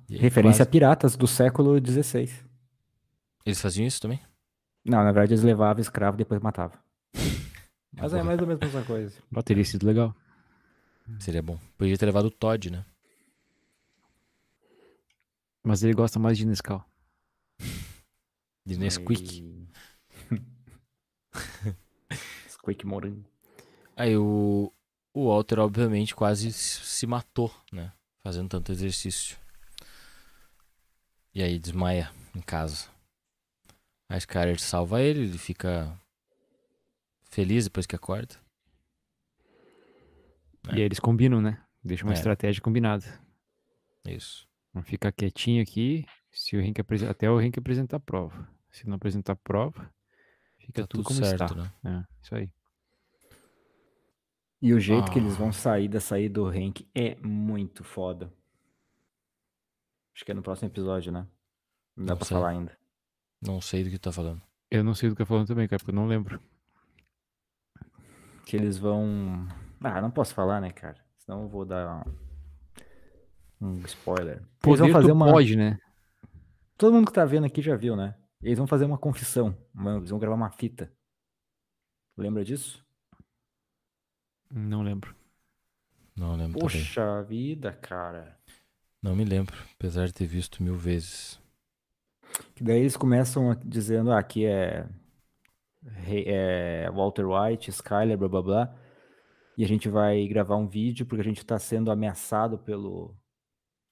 Aí Referência a quase- piratas do século XVI. Eles faziam isso também? Não, na verdade eles levavam escravo e depois matavam. Mas é mais ou menos a mesma coisa. Ó, teria sido legal. Seria bom. Podia ter levado o Todd, né? Mas ele gosta mais de Nescau. De Nesquik. E- Nesquik morango. Aí o, o Walter, obviamente, quase se matou, né? Fazendo tanto exercício. E aí desmaia em casa. A Skyler salva ele, ele fica feliz depois que acorda. É. E aí eles combinam, né? Deixa uma É. estratégia combinada. Isso. Vamos ficar quietinho aqui. Se o Henk apresen- até o Henk apresentar a prova. Se não apresentar a prova, fica Tá tudo, tudo como certo, está. né? É, isso aí. E o jeito que eles Ah. vão sair da saída do Hank é muito foda. Acho que é no próximo episódio, né? Não dá Não pra sei. falar ainda. Não sei do que tu tá falando. Eu não sei do que tô falando também, cara, porque eu não lembro. Que eles vão. Ah, não posso falar, né, cara? Senão eu vou dar. Um spoiler. Eles Poder vão fazer tu uma. pode, né? Todo mundo que tá vendo aqui já viu, né? Eles vão fazer uma confissão. Eles vão gravar uma fita. Lembra disso? Não lembro. Não lembro também. Poxa vida, cara. Não me lembro, apesar de ter visto mil vezes. Que daí eles começam dizendo, ah, aqui é, é Walter White, Skyler, blá blá blá. E a gente vai gravar um vídeo porque a gente tá sendo ameaçado pelo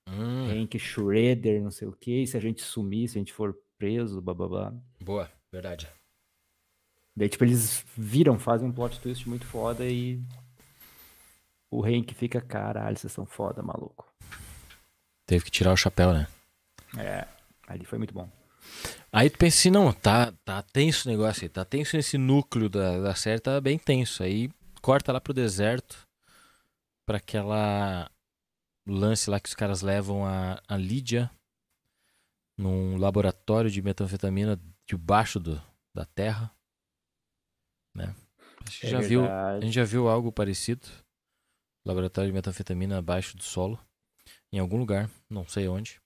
Hum, Hank Schroeder, não sei o quê. E se a gente sumir, se a gente for preso, blá. boa, verdade. Daí, tipo, eles viram, fazem um plot twist muito foda e o Hank fica, caralho, vocês são foda, maluco. Teve que tirar o chapéu, né? É, ali foi muito bom. Aí tu pensa assim, não, tá, tá tenso o negócio aí, tá tenso esse núcleo da, da série, tá bem tenso. Aí corta lá pro deserto, pra aquela lance lá que os caras levam a, a Lídia num laboratório de metanfetamina debaixo do, da terra, né? A gente, É já viu, a gente já viu algo parecido, laboratório de metanfetamina abaixo do solo, em algum lugar, não sei onde.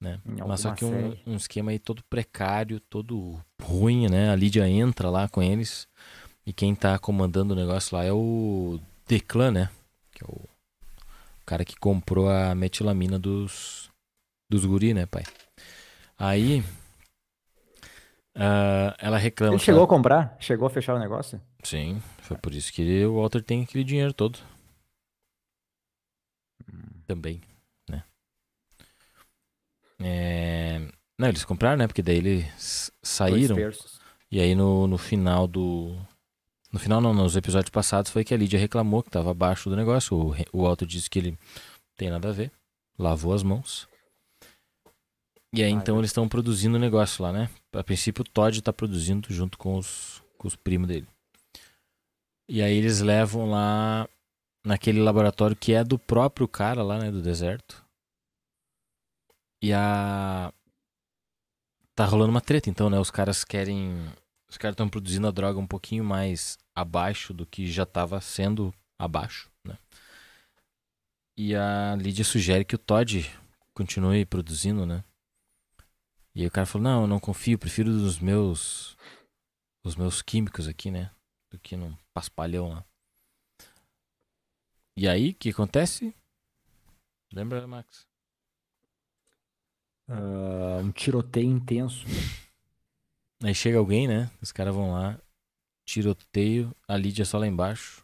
Né? Mas só que um, um esquema aí todo precário, todo ruim, né? A Lídia entra lá com eles e quem tá comandando o negócio lá é o Declan, né? Que é o cara que comprou a metilamina dos, dos guri, né, pai? Aí ah, ela reclama. Ele chegou ela- a comprar? Chegou a fechar o negócio? Sim, foi por isso que o Walter tem aquele dinheiro todo. Também, né? É... Não, eles compraram, né? Porque daí eles saíram. E aí no, no final do. No final não, nos episódios passados foi que a Lídia reclamou que tava abaixo do negócio. O, o Walter disse que ele não tem nada a ver. Lavou as mãos. E aí Ah, então é. eles estão produzindo o negócio lá, né? A princípio o Todd tá produzindo junto com os, com os primos dele. E aí eles levam lá naquele laboratório que é do próprio cara lá, né? Do deserto. E a. Tá rolando uma treta, então, né? Os caras querem. Os caras estão produzindo a droga um pouquinho mais abaixo do que já estava sendo abaixo, né? E a Lídia sugere que o Todd continue produzindo, né? E aí o cara falou, não, eu não confio, prefiro dos meus. Os meus químicos aqui, né? Do que num paspalhão lá. E aí, o que acontece? Lembra, Max? Ah, um tiroteio intenso. Aí chega alguém, né? Os caras vão lá, tiroteio, a Lídia só lá embaixo,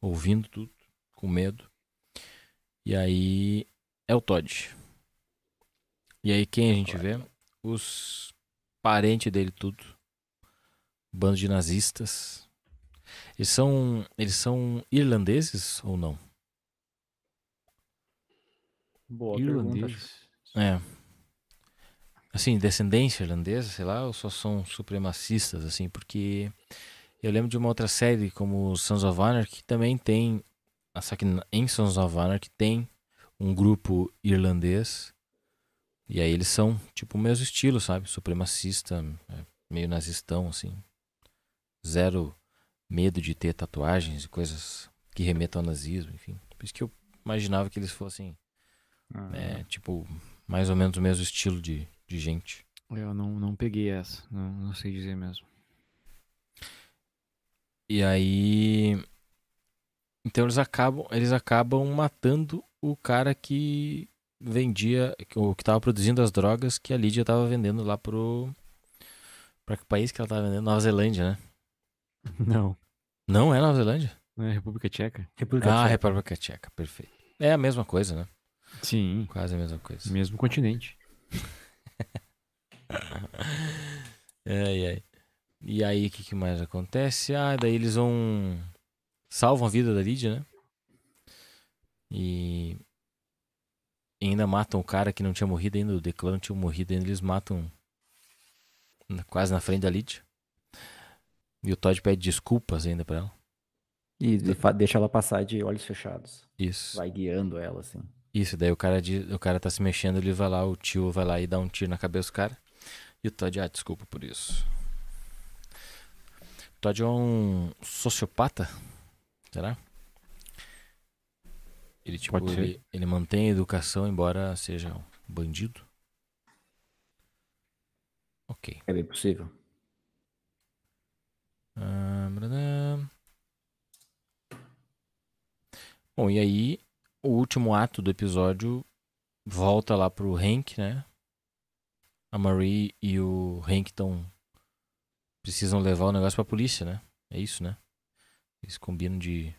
ouvindo tudo, com medo. E aí é o Todd. E aí quem a gente vê? Os parentes dele tudo. Bando de nazistas. Eles são, eles são irlandeses ou não? Boa pergunta. Irlandês. É. Assim, descendência irlandesa, sei lá, ou só são supremacistas, assim, porque eu lembro de uma outra série como Sons of Anarchy que também tem, ah, só que em Sons of Anarchy tem um grupo irlandês e aí eles são, tipo, o mesmo estilo, sabe? Supremacista, é, meio nazistão, assim. Zero medo de ter tatuagens e coisas que remetam ao nazismo, enfim. Por isso que eu imaginava que eles fossem Ah, é, tipo, mais ou menos o mesmo estilo de, de gente. Eu não, não peguei essa. Não, não sei dizer mesmo. E aí. Então eles acabam, eles acabam matando o cara que vendia, que- o que tava produzindo as drogas que a Lídia tava vendendo lá pro. Pra que país que ela tava vendendo? Nova Zelândia, né? Não. Não é Nova Zelândia? Não é República Tcheca? República Ah, Tcheca. República Tcheca, perfeito. É a mesma coisa, né? Sim. Quase a mesma coisa. Mesmo continente. Ai, ai. E aí, o que, que mais acontece? Ah, daí eles vão. Salvam a vida da Lídia, né? E. e ainda matam o cara que não tinha morrido ainda, o Declan não tinha morrido ainda, eles matam quase na frente da Lídia. E o Todd pede desculpas ainda pra ela. E deixa ela passar de olhos fechados. Isso. Vai guiando ela, assim. Isso, daí o cara, diz- o cara tá se mexendo, ele vai lá, o tio vai lá e dá um tiro na cabeça do cara. E o Todd, ah, desculpa por isso. O Todd é um sociopata? Será? Ele, tipo, ele, ele mantém a educação, embora seja um bandido. Ok. É bem possível. Ah. Bom, e aí, o último ato do episódio volta lá pro Hank, né? A Marie e o Hank estão. Precisam levar o negócio pra polícia, né? É isso, né? Eles combinam de.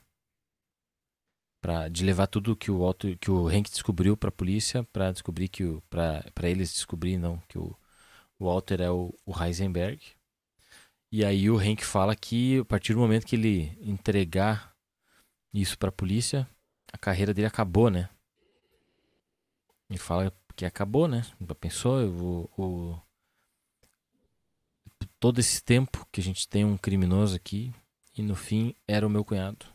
Pra, de levar tudo que o Walter, que o Hank descobriu pra polícia, pra descobrir que o. Pra, pra eles descobrir, não, que o, o Walter é o, o Heisenberg. E aí o Hank fala que a partir do momento que ele entregar isso pra polícia, a carreira dele acabou, né? Ele fala que acabou, né? Já pensou? Eu vou, o- Todo esse tempo que a gente tem um criminoso aqui e no fim era o meu cunhado.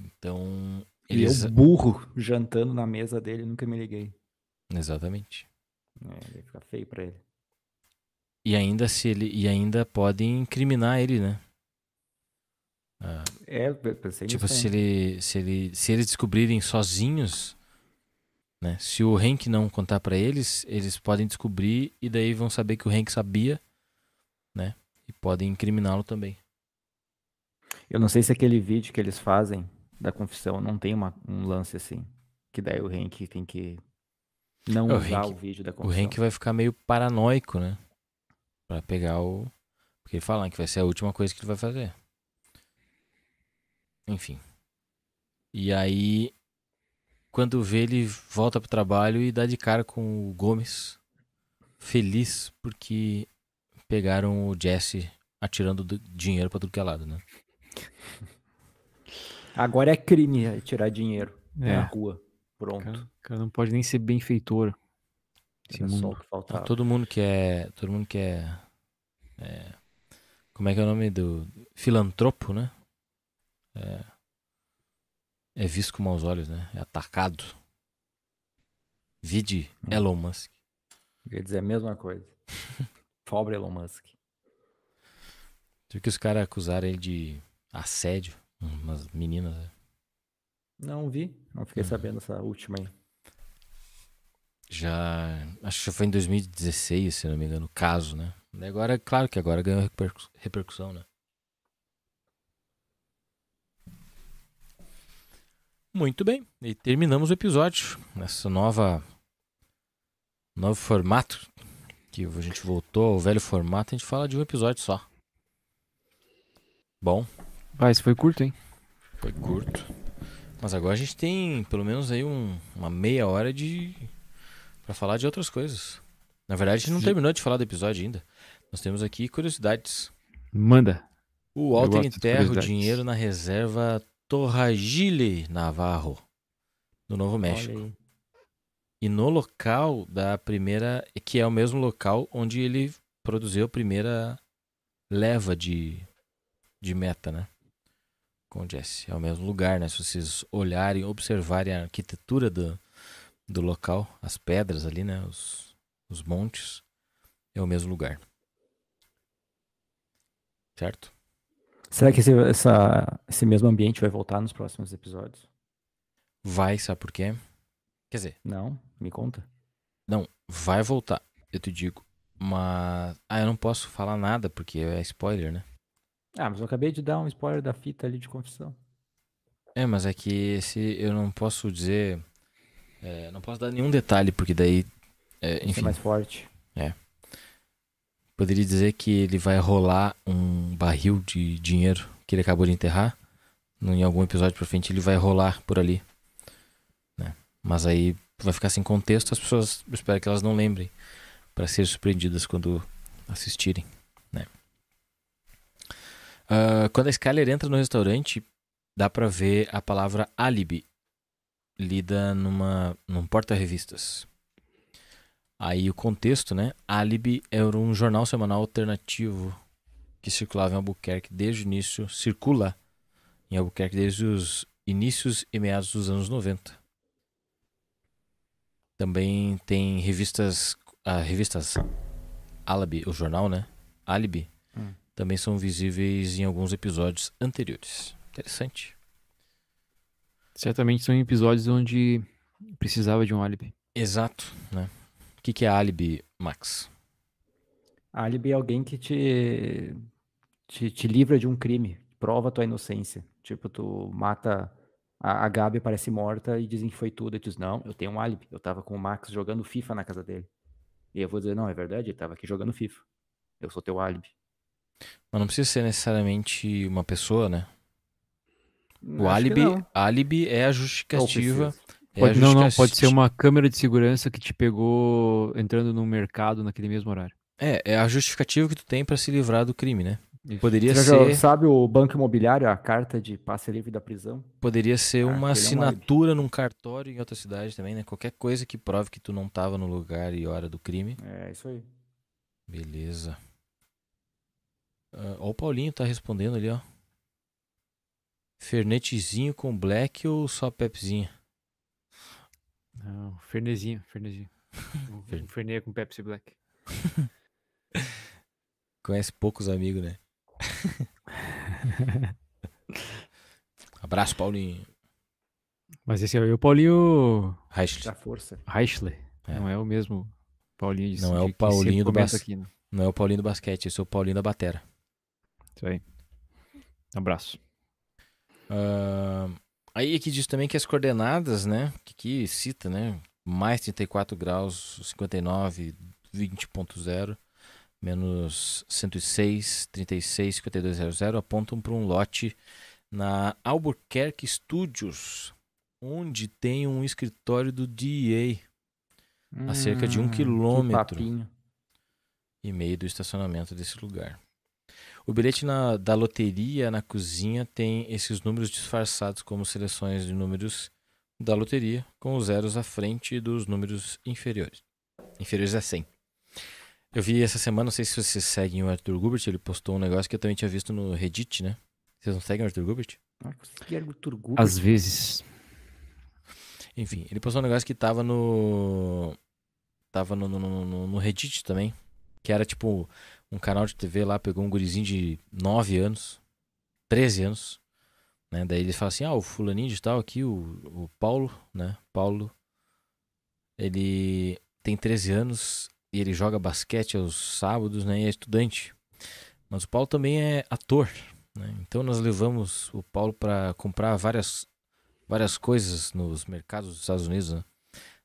Então, E eles... eu, burro, jantando na mesa dele, nunca me liguei. Exatamente. É, vai ficar feio pra ele. E ainda se ele e ainda podem incriminar ele, né? Ah, É, pensei Tipo, nisso se ele, se ele, se eles descobrirem sozinhos, né? Se o Hank não contar pra eles, eles podem descobrir e daí vão saber que o Hank sabia, né? E podem incriminá-lo também. Eu não sei se aquele vídeo que eles fazem da confissão não tem uma, um lance assim. Que daí o Henk tem que não É, o usar Hank- o vídeo da O confissão. Hank vai ficar meio paranoico, né? Pra pegar o. Porque ele fala que vai ser a última coisa que ele vai fazer. Enfim. E aí, quando vê, ele volta pro trabalho e dá de cara com o Gomes, feliz porque pegaram o Jesse atirando do- dinheiro pra tudo que é lado, né? Agora é crime tirar dinheiro É. na rua. Pronto. cara, o cara não pode nem ser benfeitor. Esse Era mundo. que faltava. todo mundo que é. Todo mundo que é, é, Como é que é o nome do. Filantropo, né? É, é visto com maus olhos, né? É atacado. Vide Hum. Elon Musk. Eu ia dizer a mesma coisa. Pobre Elon Musk. Tive que os caras acusaram ele de assédio. Umas meninas. né? Não vi. Não fiquei Hum. sabendo essa última aí. Já. Acho que já foi em 2016, se não me engano, o caso, né? E Agora, claro que agora ganhou repercu- repercussão, né? Muito bem. E terminamos o episódio. Nessa nova. Novo formato. Que a gente voltou ao velho formato, a gente fala de um episódio só. Bom, Vai, esse foi curto, hein? foi curto. Mas agora a gente tem pelo menos aí um- uma meia hora de. pra falar de outras coisas. Na verdade, a gente não terminou de falar do episódio ainda. Nós temos aqui curiosidades. Manda. O Walter enterra o dinheiro na reserva Torragile Navarro, no Novo México. E no local da primeira. que é o mesmo local onde ele produziu a primeira leva de, de meta, né? Com o Jesse. É o mesmo lugar, né? Se vocês olharem, observarem a arquitetura do, do local, as pedras ali, né? Os, os montes, é o mesmo lugar. Certo? Será que esse, essa- esse mesmo ambiente vai voltar nos próximos episódios? Vai, sabe por quê? Quer dizer, Não? Me conta. Não, vai voltar, eu te digo. Mas. Ah, eu não posso falar nada porque é spoiler, né? Ah, mas eu acabei de dar um spoiler da fita ali de confissão. É, mas é que esse eu não posso dizer. é, não posso dar nenhum detalhe, porque daí. é, Isso é enfim, mais forte. Poderia dizer que ele vai rolar um barril de dinheiro que ele acabou de enterrar. Em algum episódio pra frente ele vai rolar por ali. Né? Mas aí vai ficar sem contexto, as pessoas. Espero que elas não lembrem. Pra serem surpreendidas quando assistirem. Né? Ah, quando a Skyler entra no restaurante, dá pra ver a palavra álibi lida numa, num porta-revistas. Aí o contexto, né? Alibi era um jornal semanal alternativo que circulava em Albuquerque desde o início, circula em Albuquerque desde os inícios e meados dos anos 90. Também tem revistas, ah, revistas Alibi, o jornal, né? Alibi, Hum. também são visíveis em alguns episódios anteriores. Interessante. Certamente são episódios onde precisava de um álibi. Exato, né? O que, que é álibi, Max? Álibi é alguém que te, te, te livra de um crime, prova tua inocência. Tipo, tu mata a, a Gabi, parece morta e dizem que foi tudo. E tu diz, não, eu tenho um álibi. Eu tava com o Max jogando FIFA na casa dele. E eu vou dizer, não, é verdade, ele tava aqui jogando FIFA. Eu sou teu álibi. Mas não precisa ser necessariamente uma pessoa, né? O Acho álibi, não. álibi é a justificativa. É Pode, não, não, pode ser uma câmera de segurança que te pegou entrando no mercado naquele mesmo horário. É, é a justificativa que tu tem pra se livrar do crime, né? Isso. Poderia Você já ser, sabe o banco imobiliário, a carta de passe livre da prisão? poderia ser Ah, uma é assinatura num cartório em outra cidade também, né? Qualquer coisa que prove que tu não tava no lugar e hora do crime. É isso aí. Beleza. Ah, ó o Paulinho tá respondendo ali, ó. Fernetezinho com black ou só pepzinho? Não, Fernezinho, Fernezinho. Um Fer- Fernet com Pepsi Black. Conhece poucos amigos, né? Abraço, Paulinho. Mas esse é o Paulinho Reich. Da força. Reichler. É. Não é o mesmo Paulinho de Não é o Paulinho do comenta bas- aqui, né? Não é o Paulinho do basquete, esse é o Paulinho da batera. Isso aí. Abraço. Ah, aí aqui diz também que as coordenadas, né? Que aqui cita, né? Mais 34 graus, 59, 20.0, menos 106, 36, 5200 apontam para um lote na Albuquerque Studios, onde tem um escritório do DEA A cerca de um Hum, quilômetro. e meio do estacionamento desse lugar. O bilhete na- da loteria na cozinha tem esses números disfarçados como seleções de números da loteria, com os zeros à frente dos números inferiores. Inferiores a 100. Eu vi essa semana, não sei se vocês seguem o Arthur Gubert, ele postou um negócio que eu também tinha visto no Reddit, né? Vocês não seguem o Arthur Gubert? Ah, que é Arthur Gubert. Às vezes. Enfim, ele postou um negócio que tava no. Tava no, no, no- no- no Reddit também. Que era tipo um canal de TV lá, pegou um gurizinho de 9 anos, 13 anos. Né? Daí ele fala assim: ah, o fulaninho de tal aqui, o, o Paulo, né? Paulo. Ele tem 13 anos e ele joga basquete aos sábados, né? E é estudante. Mas o Paulo também é ator. Né? Então nós levamos o Paulo para comprar várias várias coisas nos mercados dos Estados Unidos, né?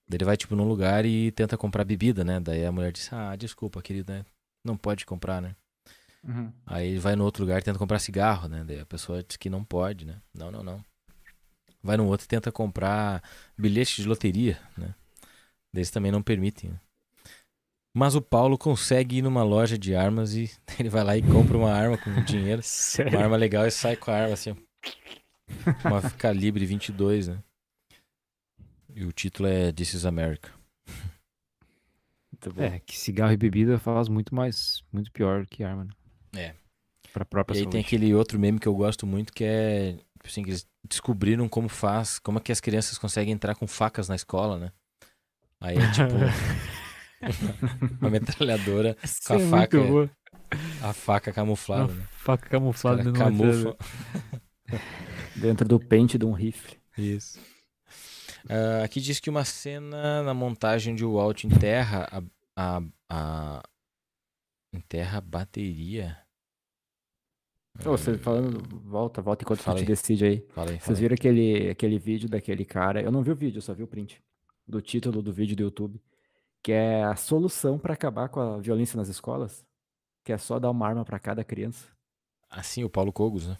Daí ele vai, tipo, num lugar e tenta comprar bebida, né? Daí a mulher diz, ah, desculpa, querido, né? Não pode comprar, né? Uhum. Aí ele vai no outro lugar e tenta comprar cigarro, né? Daí a pessoa diz que não pode, né? Não, não, não. Vai no outro e tenta comprar bilhete de loteria, né? Eles também não permitem, né? Mas o Paulo consegue ir numa loja de armas e ele vai lá e compra uma arma com dinheiro uma arma legal e sai com a arma assim. Uma calibre 22, né? E o título é This is America. Muito bom. É, que cigarro e bebida faz muito mais, muito pior que arma, né? É. Pra própria E aí saúde. tem aquele outro meme que eu gosto muito que é tipo assim, que eles descobriram como faz, como é que as crianças conseguem entrar com facas na escola, né? Aí é tipo uma metralhadora, Essa a é faca- muito boa. a faca camuflada, Uma né? faca camuflada dentro camufla. Dentro do pente de um rifle. Isso. Ah, aqui diz que uma cena na montagem de Walt enterra a, a, a enterra a bateria. Ô, você falando, volta, volta enquanto Fala você aí. decide aí. Fala Vocês viram aquele, aquele vídeo daquele cara? Eu não vi o vídeo, eu só vi o print. Do título do vídeo do YouTube. Que é a solução pra acabar com a violência nas escolas. Que é só dar uma arma pra cada criança. Assim, o Paulo Cogos, né?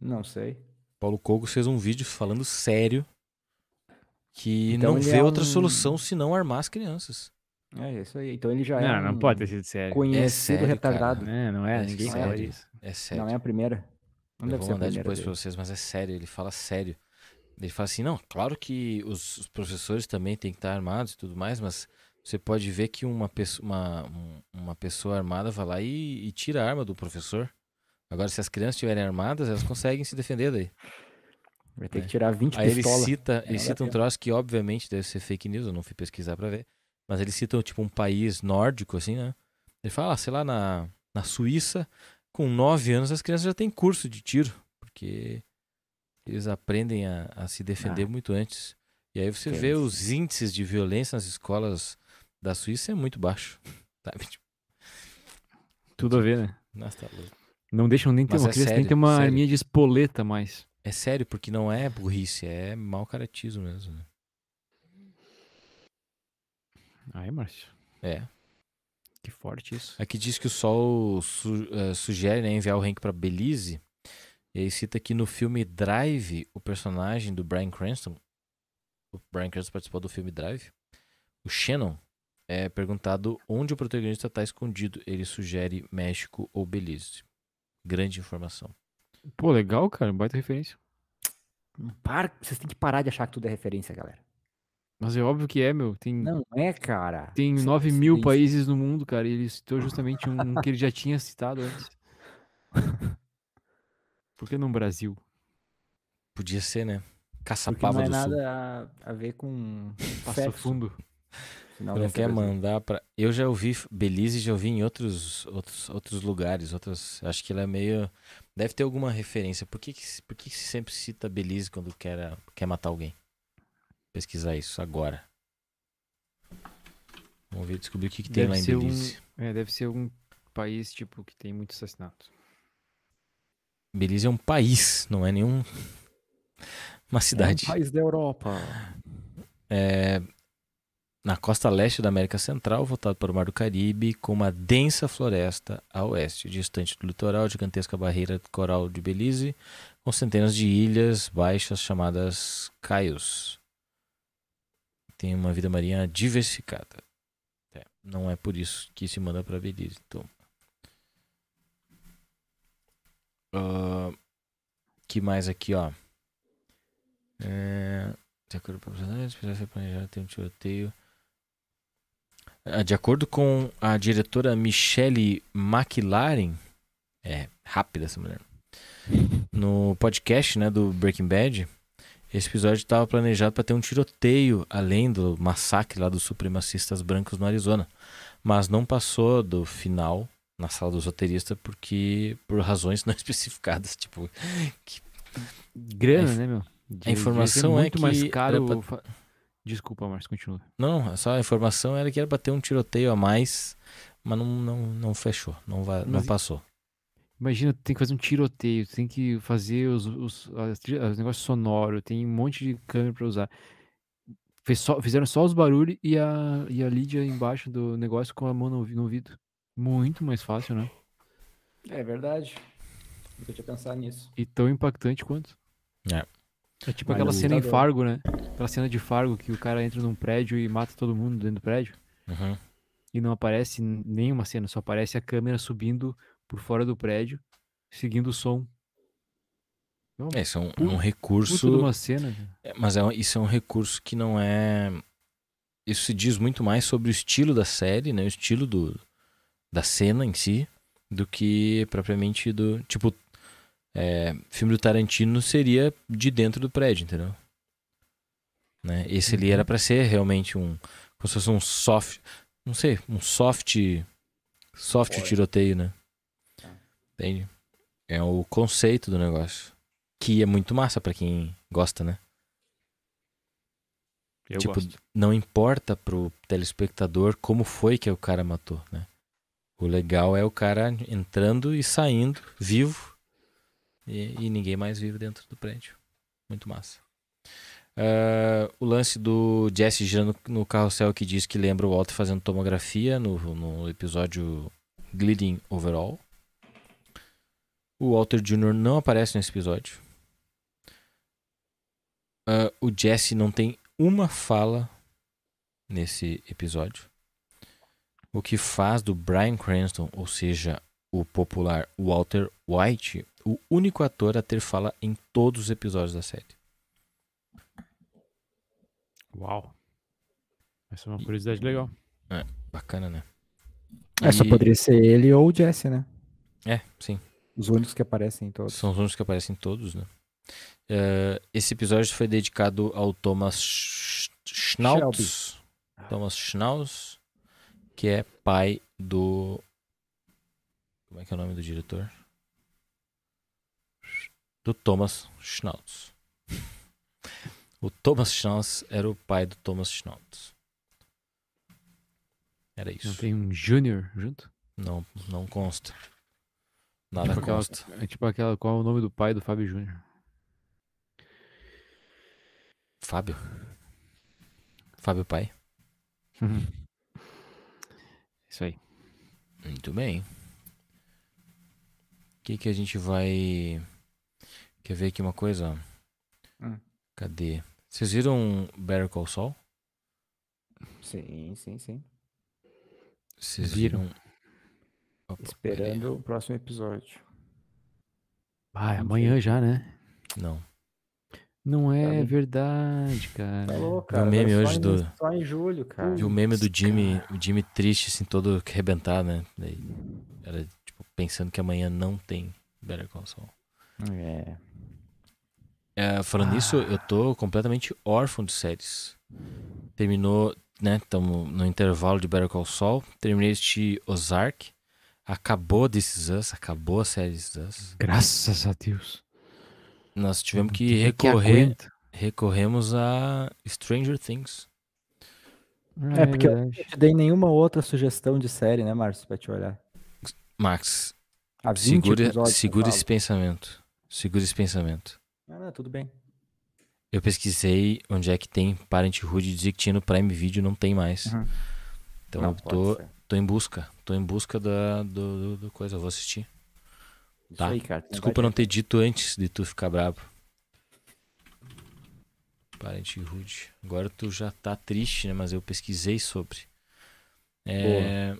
Não sei. Paulo Cogos fez um vídeo falando sério que Então não vê é outra um- solução senão armar as crianças. É isso aí. Então ele já é Não, não um pode ter sido sério. conhecido sério, retardado. cara. É, não é, É ninguém sério. fala isso. É sério. Não é a primeira. Não Eu deve vou ser mandar depois dele. pra vocês, mas é sério, ele fala sério. Ele fala assim, não, claro que os, os professores também têm que estar armados e tudo mais, mas você pode ver que uma pessoa, uma, um- uma pessoa armada vai lá e, e tira a arma do professor. Agora, se as crianças estiverem armadas, elas conseguem se defender daí. Vai ter É. que tirar 20 Aí ele pistolas. cita, ele cita um troço que obviamente deve ser fake news, eu não fui pesquisar pra ver. Mas ele cita tipo um país nórdico, assim, né? Ele fala, ah, sei lá, na, na Suíça, com 9 anos as crianças já têm curso de tiro. Porque Eles aprendem a, a se defender Ah. muito antes. E aí você Que vê isso. os índices de violência nas escolas da Suíça é muito baixo. Sabe? Tipo, Tudo a ver, né? nossa, tá louco. Não deixam nem ter Mas uma é criança, nem sério, ter uma sério. arminha de espoleta mais. É sério, porque não é burrice, é mau caratismo mesmo. né? Ai, Márcio. É. Que forte isso. Aqui diz que o Sol su- eh, sugere né, enviar o Hank para Belize. E aí cita que no filme Drive, o personagem do Brian Cranston, o Brian Cranston participou do filme Drive, o Shannon é perguntado onde o protagonista está escondido. Ele sugere México ou Belize. Grande informação. Pô, legal, cara. Baita referência. Para, vocês têm que parar de achar que tudo é referência, galera. Mas é óbvio que é, meu. Tem, Não é, cara. tem Isso é 9 mil países no mundo, cara. E ele citou justamente um que ele já tinha citado antes. Por que não Brasil? Podia ser, né? Porque Caçapava não é do Sul. nada a, a ver com Passo sexo. fundo. Não ser quer mandar pra. Eu já ouvi Belize, já ouvi em outros, outros, outros lugares. Outros... Acho que ela é meio. Deve ter alguma referência. Por que, por que, que se sempre cita Belize quando quer, quer matar alguém? Pesquisar isso agora. Vamos ver, descobrir o que, que tem lá em ser um- Belize. É, deve ser algum país, tipo, que tem muito assassinato. Belize é um país, não é nenhum. Uma cidade. É um país da Europa. É, na costa leste da América Central, voltado para o Mar do Caribe, com uma densa floresta a oeste, distante do litoral, gigantesca barreira coral de Belize, com centenas de ilhas baixas chamadas caios. Tem uma vida marinha diversificada. É, não é por isso que se manda para Belize. Então, Ah, que mais aqui, ó? É, de acordo com precisa planejar ter um tiroteio. Ah, De acordo com a diretora Michelle McLaren, é rápida essa mulher. No podcast, né, do Breaking Bad, esse episódio estava planejado para ter um tiroteio além do massacre lá dos supremacistas brancos no Arizona, mas não passou do final na sala dos roteiristas porque por razões não especificadas, tipo, Grana, A inf- né, meu? a informação é muito mais que caro. era pra- Desculpa, Márcio, continua. Não, só a informação era que era pra ter um tiroteio a mais, mas não, não, não fechou, não, vai, não Mas passou. Imagina, tu tem que fazer um tiroteio, tu tem que fazer os, os, as tri- os negócios sonoros, tem um monte de câmera pra usar. Fez só- fizeram só os barulhos e a, e a Lídia embaixo do negócio com a mão no, ouvi- no ouvido. Muito mais fácil, né? É verdade. Nunca tinha pensado nisso. E tão impactante quanto. É. É tipo Mas aquela cena em. Fargo, né? Aquela cena de Fargo que o cara entra num prédio e mata todo mundo dentro do prédio. Uhum. E não aparece nenhuma cena, só aparece a câmera subindo por fora do prédio, seguindo o som. Não, É, isso é um, Puta- um puta recurso, de uma cena. é, mas é, um- isso é um recurso que não é... Isso se diz muito mais sobre o estilo da série, né? O estilo do, da cena em si, do que propriamente do... Tipo, é, filme do Tarantino seria de dentro do prédio, entendeu? Né? Esse ali era pra ser realmente um... Como se fosse um soft... Não sei, um soft... Soft tiroteio, né? Tá. Entende? É o conceito do negócio. Que é muito massa pra quem gosta, né? Eu tipo, gosto. não importa pro telespectador como foi que o cara matou, né? O legal é o cara entrando e saindo vivo e, e ninguém mais vive dentro do prédio. Muito massa. Ah, o lance do Jesse girando no carrossel que diz que lembra o Walter fazendo tomografia no, no episódio Bleeding Overall. O Walter Jr. não aparece nesse episódio. Ah, o Jesse não tem uma fala nesse episódio. O que faz do Brian Cranston, ou seja, o popular Walter White, o único ator a ter fala em todos os episódios da série. Uau. Essa é uma curiosidade legal. Bacana, né? É, só E- poderia ser ele ou o Jesse, né? É, sim. Os únicos que aparecem em todos. São os únicos que aparecem em todos, né? Eh, esse episódio foi dedicado ao Thomas Sch- Schnauz. Thomas Schnauz, que é pai do. Como é que é o nome do diretor? Do Thomas Schnauz. O Thomas Schnauz era o pai do Thomas Schnauz. Era isso. Não tem um Júnior junto? Não, não consta. Nada Tipo aquela- consta. É tipo aquela. Qual é o nome do pai do Fábio Júnior? Fábio. Fábio Pai. Isso aí. Muito bem. O que que a gente vai... Quer ver aqui uma coisa? Hum. Cadê? Vocês viram Better Call Saul? Sim, sim, sim. Vocês Viram. Opa, Esperando o próximo episódio. Ah, é amanhã já, né? peraí. Não. Não é bem. verdade, cara. Tá louco, o meme hoje em- do- Só em julho, cara. Vi o meme do Jimmy, o Jimmy triste, assim, todo arrebentado, né? Daí, era, tipo, pensando que amanhã não tem Better Call Saul. É. É, falando nisso, eu tô completamente órfão de séries. Terminou, né? Estamos no intervalo de Better Call Saul. Terminei este Ozark. Acabou This Is Us, acabou a série This Is Us. Graças a Deus. Nós tivemos que é recorrer, aguenta? recorremos a Stranger Things. Ah, É, porque eu-. Não te dei nenhuma outra sugestão de série, né, Márcio, pra te olhar. Max, Há 20 segura, segura esse pensamento. Segura esse pensamento. Ah, não, tudo bem. Eu pesquisei onde é que tem Parenthood e dizia que tinha no Prime Video não tem mais. Uhum. Então Não, eu tô, tô em busca. Tô em busca da, do, do- do coisa. Eu vou assistir. Isso Tá. aí, cara. Desculpa não ter dito antes de tu ficar brabo. Parenthood. Agora tu já tá triste, né? Mas eu pesquisei sobre. É...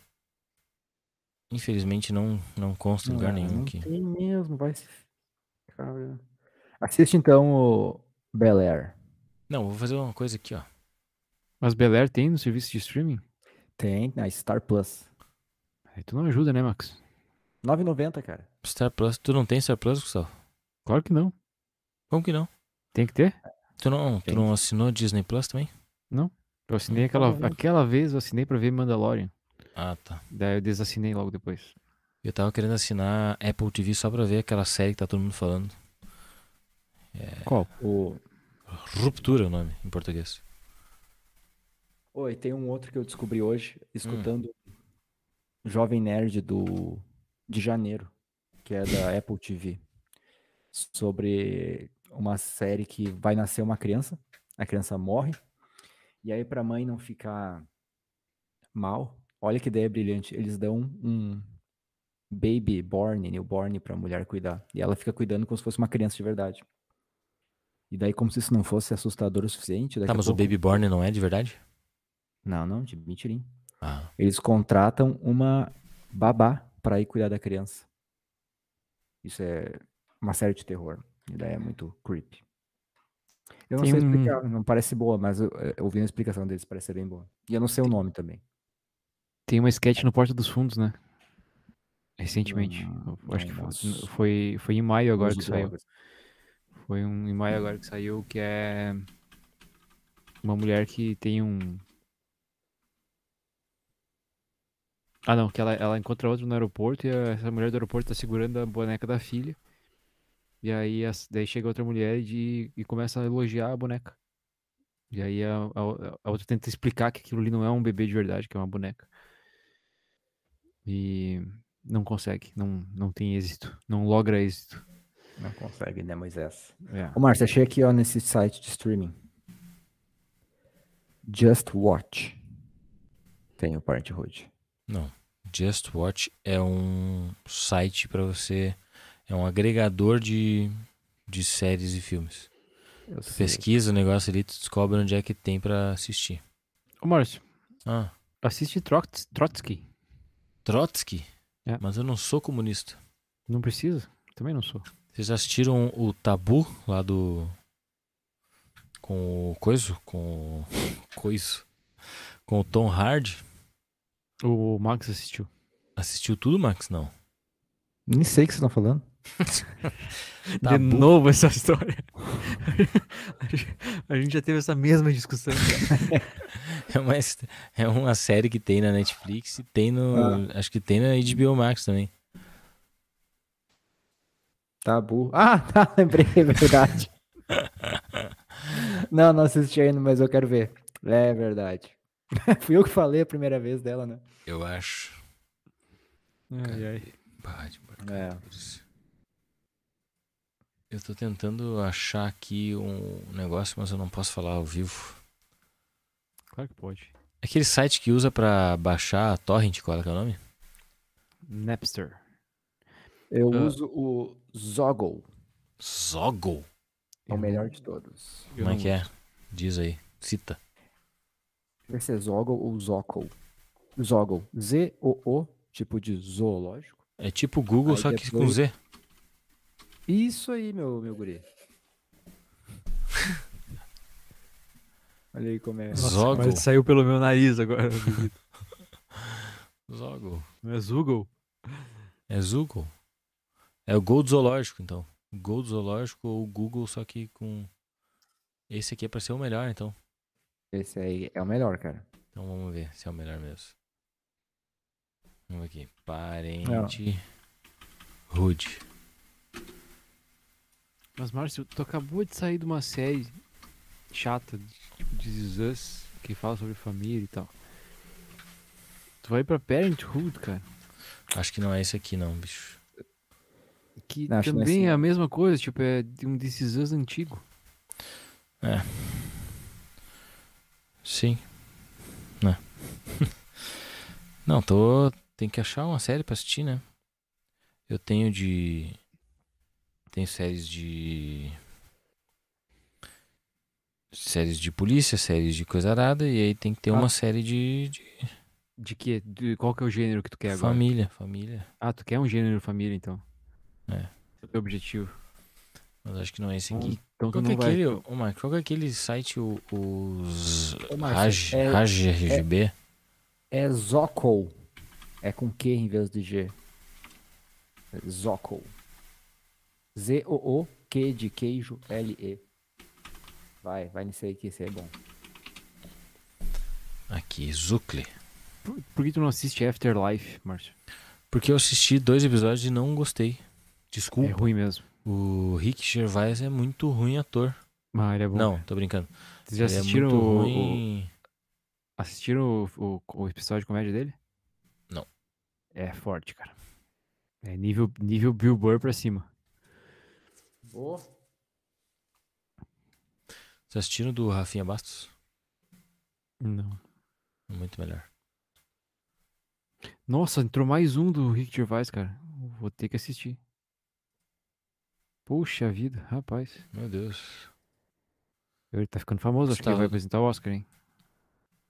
Infelizmente não, não consta em lugar Não, nenhum não aqui. tem mesmo, vai se. Cara. Assiste então o Bel Air. Não, vou fazer uma coisa aqui, ó. Mas Bel Air tem no serviço de streaming? Tem na Star Plus. Aí tu não ajuda, né, Max? 9,90, cara. Star Plus. Tu não tem Star Plus, Gustavo? Claro que não. Como que não? Tem que ter. Tu não, tu não assinou Disney Plus também? Eu assinei Não aquela, aquela vez, eu assinei pra ver Mandalorian. Ah, tá. Daí eu desassinei logo depois. Eu tava querendo assinar Apple TV só pra ver aquela série que tá todo mundo falando. Qual? O... Ruptura é o nome em português. Oi, tem um outro que eu descobri hoje, Hum. escutando o Jovem Nerd do de janeiro, que é da Apple TV, sobre uma série que vai nascer uma criança, a criança morre, e aí pra mãe não ficar mal, olha que ideia brilhante, eles dão um baby born, newborn pra mulher cuidar, e ela fica cuidando como se fosse uma criança de verdade. E daí, como se isso não fosse assustador o suficiente, daqui Tá, mas o pouco- Baby Born não é de verdade? Não, não, de mentirinha. Ah. Eles contratam uma babá pra ir cuidar da criança. Isso é uma série de terror. E daí é muito creepy. Eu não Tem sei um- explicar, não parece boa, mas eu, eu, ouvindo a explicação deles parece ser bem boa. E eu não sei o nome também. Tem uma sketch no Porta dos Fundos, né? Recentemente. Hum, Eu acho que não, foi, foi, foi em maio agora que saiu. drogas. Foi um, em maio agora que saiu, que é uma mulher que tem um. Ah não, que ela, ela encontra outra no aeroporto e a- essa mulher do aeroporto tá segurando a boneca da filha. E aí as- daí chega outra mulher e, e começa a elogiar a boneca. E aí a, a- a outra tenta explicar que aquilo ali não é um bebê de verdade, que é uma boneca. E não consegue, não, não tem êxito, não logra êxito. Não consegue, né, Moisés? É. Ô, Márcio, achei aqui, ó, nesse site de streaming. Just Watch. Tem o Parenthood. Não. Just Watch é um site pra você. É um agregador de, de séries e filmes. Eu Tu sei. pesquisa o negócio ali, tu descobre onde é que tem pra assistir. Ô Márcio, Ah, assiste Trots- Trotsky. Trotsky? É. Mas eu não sou comunista. Não precisa? Também não sou. Vocês assistiram o Tabu lá do. Com o Coiso? Com o. Coiso. Com o Tom Hardy? O Max assistiu. Assistiu tudo, Max? Não. Nem sei o que vocês estão falando. De Tabu. novo essa história. A gente já teve essa mesma discussão. É uma, é uma série que tem na Netflix e tem no. Acho que tem na HBO Max também. Tabu. Ah, tá, lembrei, é verdade. Não, não assisti ainda, mas eu quero ver. É verdade. Fui eu que falei a primeira vez dela, né? Eu acho. Ai, ai. De É. Eu tô tentando achar aqui um negócio, mas eu não posso falar ao vivo. Claro que pode. Aquele site que usa pra baixar a torrent, qual é que é o nome? Napster. Eu Ah. uso o Zoggle. Zoggle. É o melhor de todos. Eu Como é que é? Diz aí. Cita. Vai ser Zoggle ou Zockle. Zoggle. Z-O-O, tipo de zoológico. É tipo Google, Aí só que com Z. Isso aí, meu, meu guri. Olha aí como é. Nossa, Zoggle. Mas saiu pelo meu nariz agora. Zoggle. Não é Zoogle? É Zoogle. É o Gol do Zoológico, então. O Gol do Zoológico ou o Google, só que com. Esse aqui é pra ser o melhor, então. Esse aí é o melhor, cara. Então vamos ver se é o melhor mesmo. Vamos aqui. Parente. Rude. Mas, Márcio, tu acabou de sair de uma série chata, tipo This Is Us, que fala sobre família e tal. Tu vai pra Parenthood, cara. Acho que não é esse aqui, não, bicho. Que Não, não é também assim. é a mesma coisa, tipo, é de um Is Us antigo. Sim. Né? não, tô. Tem que achar uma série pra assistir, né? Eu tenho de. Tenho séries de. Séries de polícia, séries de coisa arada, e aí tem que ter Ah. uma série de, de De que? De qual que é o gênero que tu quer agora? família. Família. Ah, tu quer um gênero família, então. É. Esse é o teu objetivo. Mas acho que não é esse aqui. Então Qual que é vai... aquele, ô Marco, qual é aquele site, o- os Ô, Raj, é- Raj RGB? É Zockle. É com Q em vez de G. É. Z-O-O, Q de queijo, L-E. Vai, vai nisso aí que esse aí é bom. Aqui, Zucle. Por, por que tu não assiste Afterlife, Márcio? Porque eu assisti dois episódios e não gostei. Desculpa. É ruim mesmo. O Rick Gervais é muito ruim ator. Mas ele é bom. não, tô brincando. Vocês já Ele assistiram, é o, o- ruim. assistiram o, o- o episódio de comédia dele? Não. É forte, cara. É nível, nível Bill Burr pra cima. Boa. Vocês assistiram do Rafinha Bastos? Não. Muito melhor. Nossa, entrou mais um do Rick Gervais, cara. Vou ter que assistir. Puxa vida, rapaz. Meu Deus. Ele tá ficando famoso, acho que ele vai apresentar o Oscar, hein?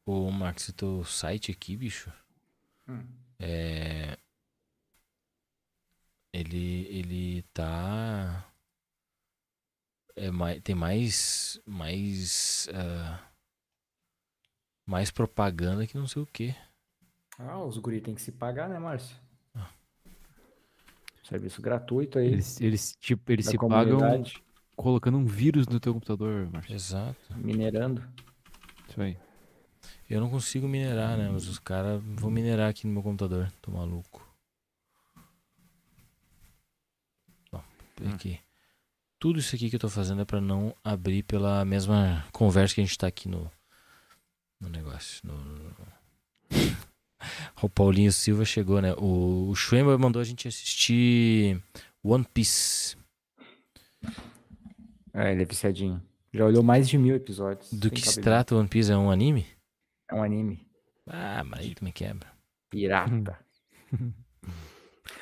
Ô, Marcos, esse teu site aqui, bicho, Hum. é. Ele, ele tá. É mais, tem mais. Mais. ah, mais propaganda que não sei o que. Ah, os guri tem que se pagar, né, Márcio? Ah. Serviço gratuito aí. Eles, eles, tipo, eles se pagam comunidade, colocando um vírus no teu computador, Márcio. Exato. Minerando. Isso aí. Eu não consigo minerar, né? Mas os caras vão minerar aqui no meu computador. Tô maluco. Ó, Hum. aqui. Tudo isso aqui que eu tô fazendo é pra não abrir pela mesma conversa que a gente tá aqui no, no negócio. No, no- o Paulinho Silva chegou, né? O, o Schwember mandou a gente assistir One Piece. É, ele é viciadinho. Já olhou mais de mil episódios. Do que se trata One Piece? É um anime? É um anime. Ah, mas aí tu me quebra. Pirata.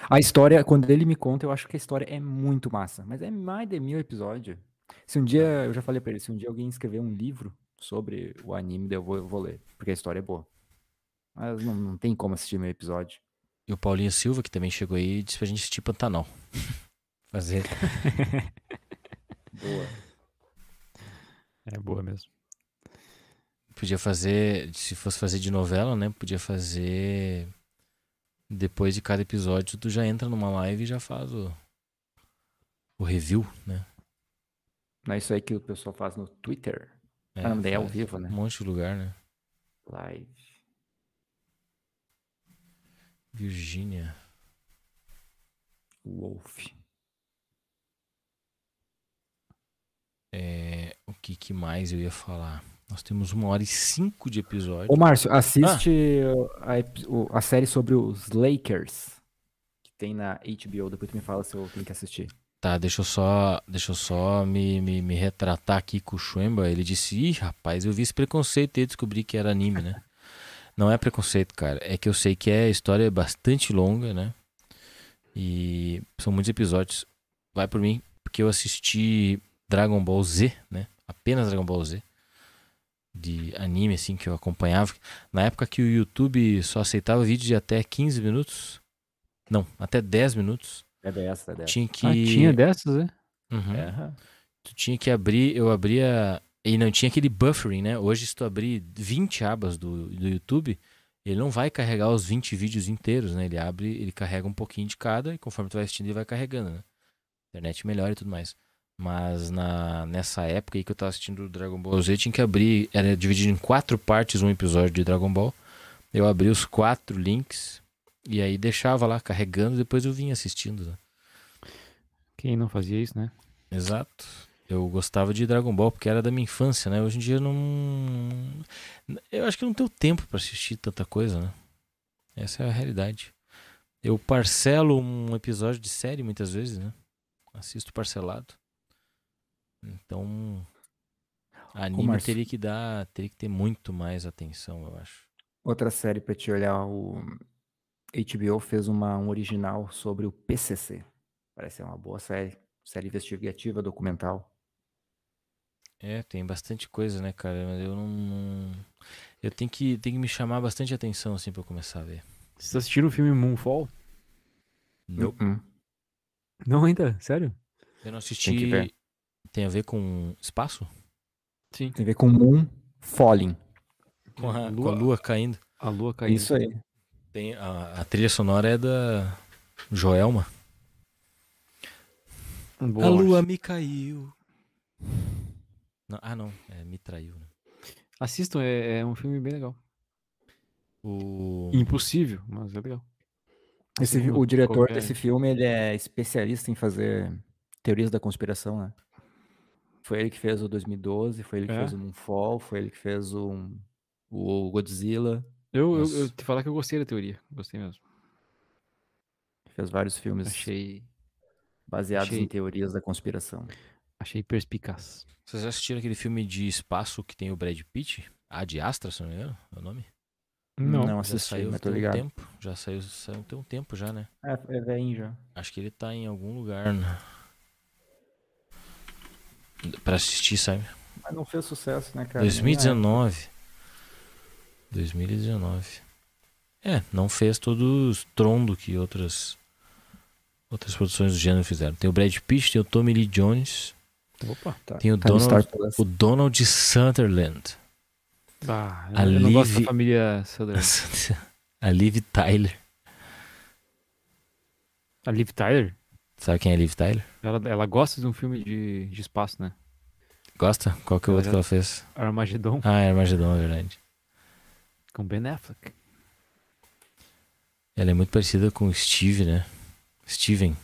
a história, quando ele me conta, eu acho que a história é muito massa. Mas é mais de mil episódios. Se um dia, eu já falei pra ele, se um dia alguém escrever um livro sobre o anime, eu vou, eu vou ler. Porque a história é boa. Mas não, não tem como assistir meu episódio. E o Paulinho Silva, que também chegou aí, disse pra gente assistir Pantanal. Fazer. Boa. É boa mesmo. Podia fazer, se fosse fazer de novela, né? Podia fazer. Depois de cada episódio, tu já entra numa live e já faz o. O review, né? Não é isso aí que o pessoal faz no Twitter? É, ah, é ao vivo, né? Um monte de lugar, né? Live. Virgínia. Wolf. É, o que, que mais eu ia falar? Nós temos uma hora e cinco de episódio. Ô, Márcio, assiste a, ep- o- a série sobre os Lakers, que tem na HBO. Depois tu me fala se eu tenho que assistir. Tá, deixa eu só, deixa eu só me, me, me retratar aqui com o Schwemba. Ele disse: Ih, rapaz, eu vi esse preconceito e descobri que era anime, né? Não é preconceito, cara. É que eu sei que é história bastante longa, né? E são muitos episódios. Vai por mim, porque eu assisti Dragon Ball Z, né? Apenas Dragon Ball Z. De anime, assim, que eu acompanhava. Na época que o YouTube só aceitava vídeos de até 15 minutos. Não, até 10 minutos. É dessa, é dessa. Tinha que. Ah, tinha dessas, né? Uhum. É. Tu tinha que abrir, eu abria. E não tinha aquele buffering, né? Hoje, se tu abrir 20 abas do, do YouTube, ele não vai carregar os 20 vídeos inteiros, né? Ele abre, ele carrega um pouquinho de cada e conforme tu vai assistindo, ele vai carregando, né? Internet melhor e tudo mais. Mas na, nessa época aí que eu tava assistindo o Dragon Ball Z, tinha que abrir, era dividido em quatro partes um episódio de Dragon Ball. Eu abri os quatro links e aí deixava lá carregando, depois eu vinha assistindo. Né? Quem não fazia isso, né? Exato. Eu gostava de Dragon Ball porque era da minha infância, né? Hoje em dia eu não. Eu acho que não tenho tempo pra assistir tanta coisa, né? Essa é a realidade. Eu parcelo um episódio de série muitas vezes, né? Assisto parcelado. Então. Anime Márcio. teria que dar. Teria que ter muito mais atenção, eu acho. Outra série pra te olhar, o HBO fez uma, um original sobre o PCC. Parece ser uma boa série. Série investigativa, documental. É, tem bastante coisa, né, cara? Mas eu não. não- Eu tenho que, tenho que me chamar bastante atenção, assim, pra eu começar a ver. Vocês assistiram o filme Moonfall? Nope. Hum, hum. Não ainda? Sério? Eu não Tem que assisti. Tem a ver com espaço? Sim. Tem a ver com Moon Falling. Com a, com Lua- a lua caindo. A lua caindo. Isso aí. Tem a, a trilha sonora é da Joelma. Boa, a lua me caiu. Não, ah, não. É, me traiu. Né? Assistam, é, é um filme bem legal. O... Impossível, mas é legal. Esse, o diretor qualquer- desse filme, ele é especialista em fazer teorias da conspiração, né? Foi ele que fez o 2012, foi ele que É? fez o Moonfall, foi ele que fez o, o Godzilla, Eu, eu, eu te falar que eu gostei da teoria. Gostei mesmo. fez vários filmes Achei, baseados achei- em teorias da conspiração. achei perspicaz. Vocês já assistiram aquele filme de espaço que tem o Brad Pitt? A de Astra, se não me engano, é o nome? Não. Não já assisti, saiu mas tô tem um ligado. tempo. Já saiu, saiu tem um tempo já, né? É, é velhinho já. Acho que ele tá em algum lugar, né? Pra assistir, sabe? Mas não fez sucesso, né, cara? 2019. 2019. É, não fez todo o estrondo que outras outras produções do gênero fizeram. Tem o Brad Pitt, tem o Tommy Lee Jones, Opa. Tá, tem o tá Donald, o Donald Sutherland, Ah, A eu não gosto da família Sutherland. a Liv Tyler. A Liv Tyler, Sabe quem é Liv Tyler? ela, ela gosta de um filme de, de espaço, né? Gosta? Qual que é o outro já- que ela fez? Armagedon, Ah, é Armagedon, é verdade. com Ben Affleck. Ela é muito parecida com o Steve, né? Steven.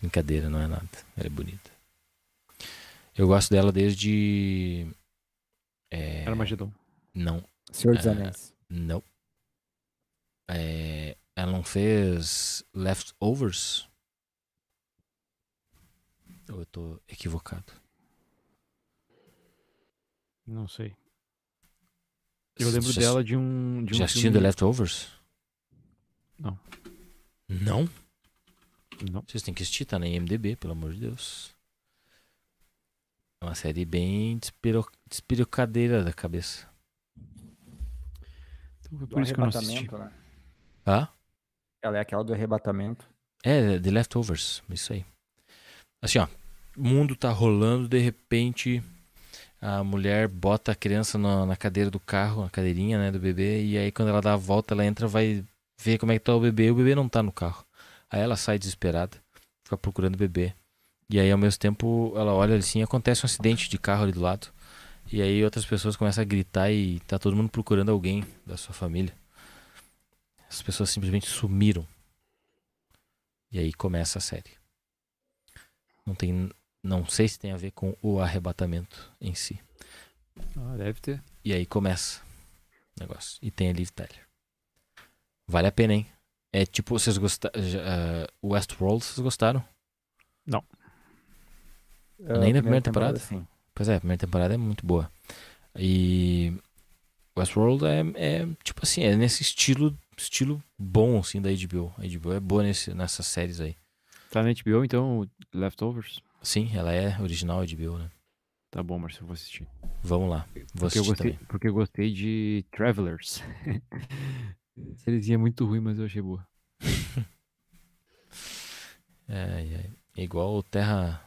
Brincadeira, não é nada. Ela é bonita. Eu gosto dela desde. É, Armagedon. não, Senhor dos É. Anéis. não. É, ela não fez Leftovers? Ou eu tô equivocado? Não sei. Eu lembro Já- dela de um. De um Já assistiu The. Leftovers? Não. Não? Não. Vocês têm que assistir, tá na IMDB, pelo amor de Deus. É uma série bem despiro... despirocadeira da cabeça. Então foi Do por isso que eu não assisti. né? Ah? Ela é aquela do arrebatamento. É, The Leftovers, isso aí. Assim, ó, o mundo tá rolando, de repente a mulher bota a criança na, na cadeira do carro, na cadeirinha, né, do bebê, e aí quando ela dá a volta, ela entra, vai ver como é que tá o bebê, e o bebê não tá no carro. Aí ela sai desesperada, fica procurando o bebê. E aí ao mesmo tempo ela olha assim, acontece um acidente de carro ali do lado. E aí outras pessoas começam a gritar e tá todo mundo procurando alguém da sua família. As pessoas simplesmente sumiram. E aí começa a série. Não tem Não sei se tem a ver com o arrebatamento em si. Ah, deve ter. E aí começa o negócio. E tem a Liv Tyler. Vale a pena, hein? É tipo, vocês gostaram. Uh, Westworld, vocês gostaram? Ah, Nem na primeira temporada? sim. Pois é, a primeira temporada é muito boa. E Westworld é, é tipo assim, é nesse estilo estilo bom assim da HBO. A HBO é boa nesse, nessas séries aí. Tá na HBO, então, Leftovers? Sim, ela é original HBO, né? Tá bom, Marcelo, eu vou assistir. Vamos lá. Vou Porque eu, assistir gostei, também. porque eu gostei de Travelers. Sériezinha muito ruim, mas eu achei boa. É, é, é igual o Terra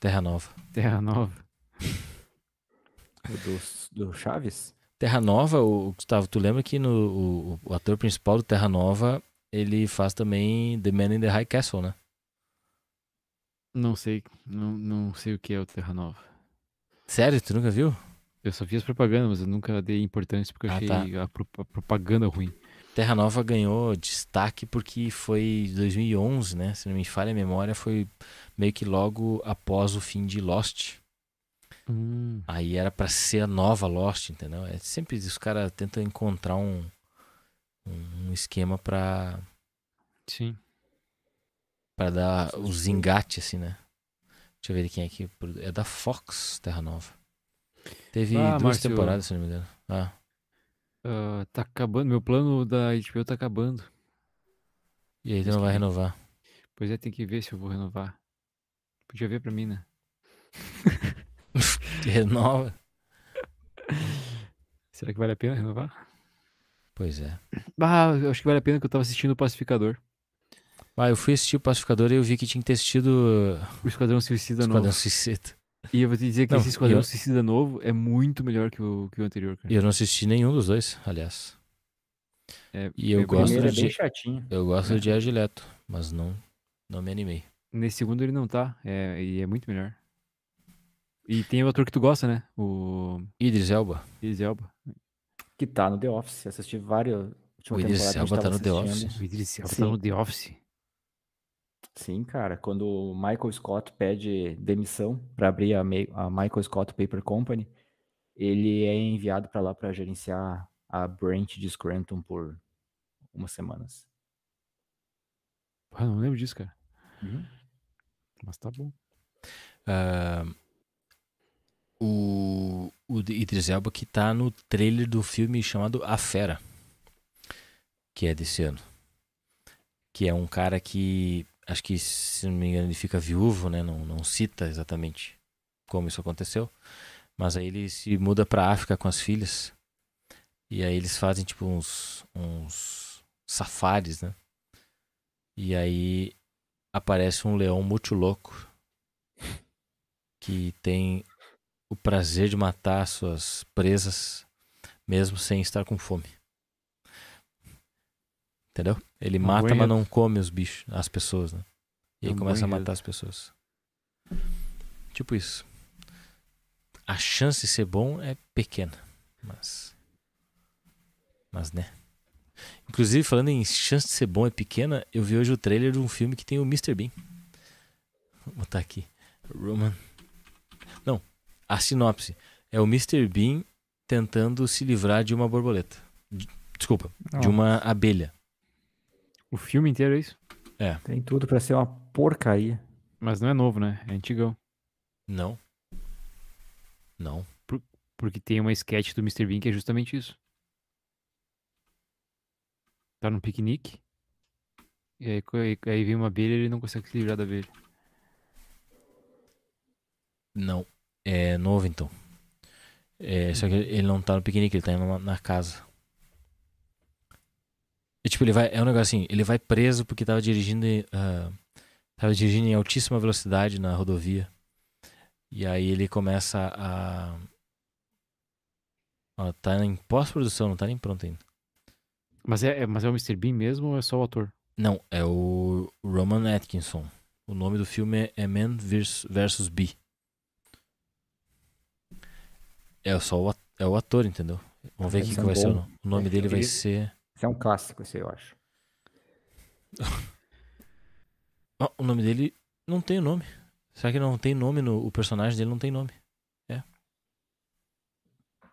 Terra Nova. Terra Nova. O do, do Chaves? Terra Nova, o Gustavo, tu lembra que no, o, o ator principal do Terra Nova, ele faz também The Man in the High Castle, né? Não sei, não, não sei o que é o Terra Nova. Sério, tu nunca viu? Eu só vi as propagandas, mas eu nunca dei importância porque eu Ah, achei tá. a, pro- a propaganda ruim. Terra Nova ganhou destaque porque foi 2011, né? Se não me falha a memória, foi meio que logo após o fim de Lost. Hum, Aí era pra ser a nova Lost, entendeu? É sempre os caras tentam encontrar um, um esquema pra, sim. pra dar os engates, assim, né? Deixa eu ver quem é que. produ- É da Fox, Terra Nova. Teve Ah, duas Márcio. temporadas, se não me engano. Ah, Ah, tá acabando, meu plano da HBO tá acabando. e aí tu não vai renovar. Pois é, tem que ver se eu vou renovar. Podia ver pra mim, né? Renova? Será que vale a pena renovar? Pois é. Ah, acho que vale a pena que eu tava assistindo o Pacificador. Ah, eu fui assistir o Pacificador e eu vi que tinha que ter assistido O Esquadrão Suicida Esquadrão Novo. Suicida. E eu vou te dizer que Não, esse Esquadrão eu- Suicida Novo é muito melhor que o, que o anterior, cara. E eu não assisti nenhum dos dois, aliás. É- E eu gosto do é chatinho. Eu gosto É. do mas não, não me animei. Nesse segundo ele não tá, é, e é muito melhor. E tem o ator que tu gosta, né? O Idris Elba. Idris Elba. Que tá no The Office. Assisti várias. O Idris Elba tá no The. Office? O Idris Elba tá no The Office. Sim, cara. Quando o Michael Scott pede demissão para abrir a, a Michael Scott Paper Company, ele é enviado para lá para gerenciar a branch de Scranton por umas semanas. Ah, não lembro disso, cara. Uhum. Mas tá bom. Ah, o, o Idris Elba que tá no trailer do filme chamado A Fera, que é desse ano. Que é um cara que, acho que, se não me engano, ele fica viúvo, né? Não, não cita exatamente como isso aconteceu. Mas aí ele se muda pra África com as filhas. E aí eles fazem, tipo, uns, uns safaris, né? E aí aparece um leão muito louco que tem o prazer de matar suas presas mesmo sem estar com fome. Entendeu? Ele mata, mas não come os bichos, as pessoas, né? E aí começa a matar as pessoas. Tipo isso. A chance de ser bom é pequena, mas mas né. Inclusive, falando em chance de ser bom é pequena, eu vi hoje o trailer de um filme que tem o Mr. Bean. Vou botar aqui. Roman. A sinopse. É o Mr. Bean tentando se livrar de uma borboleta. De- Desculpa, de uma abelha. O filme inteiro é isso? Tem tudo para ser uma porcaria. Mas não é novo, né? É antigão. Não. Não. Porque tem uma sketch do Mr. Bean que é justamente isso. Tá num piquenique. E aí, aí vem uma abelha e ele não consegue se livrar da abelha. Não. É novo então. É, só que ele não tá no piquenique, ele tá indo na, na casa. E tipo, ele vai. É um negócio assim, ele vai preso porque tava dirigindo. em, ah, tava dirigindo em altíssima velocidade na rodovia. E aí ele começa a. Ó, tá em pós-produção, não tá nem pronto ainda. Mas é, é- mas é o Mr. Bean mesmo ou é só o ator? Não, é o Roman Atkinson. O nome do filme é- é Man vs Bee. É só o, é o ator, entendeu? Vamos ver o que, ser que vai ser o bom. nome. O nome É, dele vai ele- ser. Esse é um clássico, esse eu acho. O nome dele. não tem o nome. Será que não tem nome no. O personagem dele não tem nome?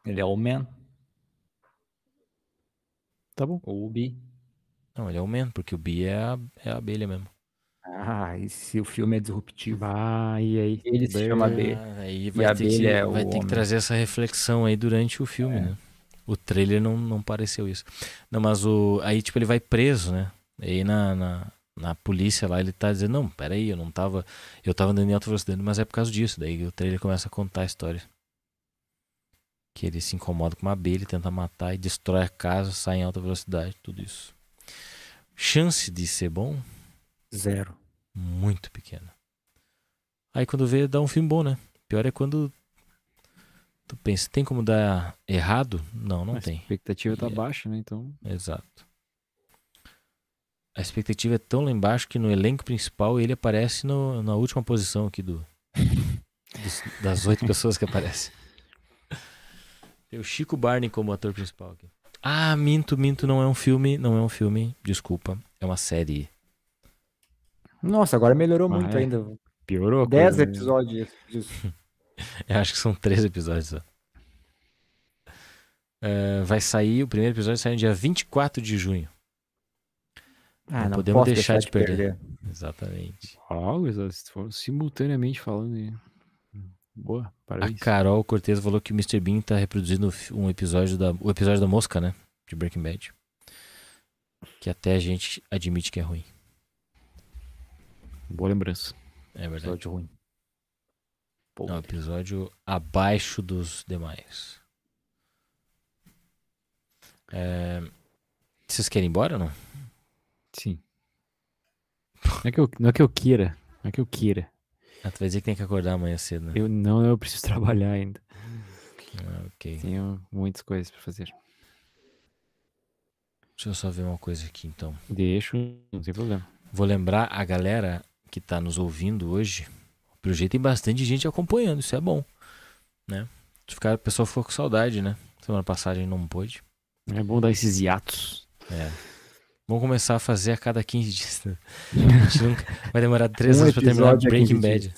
Ele é o Man, Tá bom. ou o Bi. Não, ele é o Man, porque o Bi é a, é a abelha mesmo. Ah, e se o filme é disruptivo? Bah, e aí? Ele se chama B. Ah, aí E vai, a ter, que, é vai ter que trazer essa reflexão aí durante o filme, É. né? O trailer não, não pareceu isso. Não, mas o. Aí, tipo, ele vai preso, né? E aí na, na, na polícia lá ele tá dizendo, não, peraí, eu não tava. Eu tava andando em alta velocidade, mas é por causa disso. Daí o trailer começa a contar a história. Que ele se incomoda com uma abelha, tenta matar e destrói a casa, sai em alta velocidade, tudo isso. Chance de ser bom, Zero. muito pequena. Aí quando vê, dá um filme bom, né? Pior é quando tu pensa, tem como dar errado? Não, não a tem. expectativa tá é- baixa, né? Então. Exato. A expectativa é tão lá embaixo que no elenco principal ele aparece no- na última posição aqui do dos- das oito pessoas que aparecem. Tem o Chico Barney como ator principal aqui. Ah, minto, minto, não é um filme, não é um filme, desculpa, é uma série. Nossa, agora melhorou Ah, muito é? ainda. Piorou. a 10 coisa, né? episódios disso. Eu acho que são três episódios só. É, vai sair, o primeiro episódio sai no dia 24 de junho. Ah, Não não podemos posso deixar de perder. perder. Exatamente. Ó, eles foram simultaneamente falando. aí. Boa, A parabéns. Carol Cortez falou que o Mr. Bean tá reproduzindo um episódio da, o episódio da mosca, né? De Breaking Bad. Que até a gente admite que é ruim. Boa lembrança. É verdade. Episódio ruim. Pô, um episódio abaixo dos demais. É, Vocês querem ir embora ou não? Sim. Não é, que eu, não é que eu queira. Não é que eu queira. Ah, tu vai dizer que tem que acordar amanhã cedo, né? Eu não, eu preciso trabalhar ainda. Ah, ok. Tenho muitas coisas pra fazer. Deixa eu só ver uma coisa aqui então. Deixo, não tem problema. Vou lembrar a galera que tá nos ouvindo hoje. Pelo jeito tem bastante gente acompanhando, isso é bom. Né? Ficar, a pessoa ficou com saudade, né? Semana passada a gente não pôde. É bom dar esses hiatos. É. Vamos começar a fazer a cada 15 dias. né? A gente nunca... Vai demorar 3 Um anos pra terminar Breaking 15 Bad.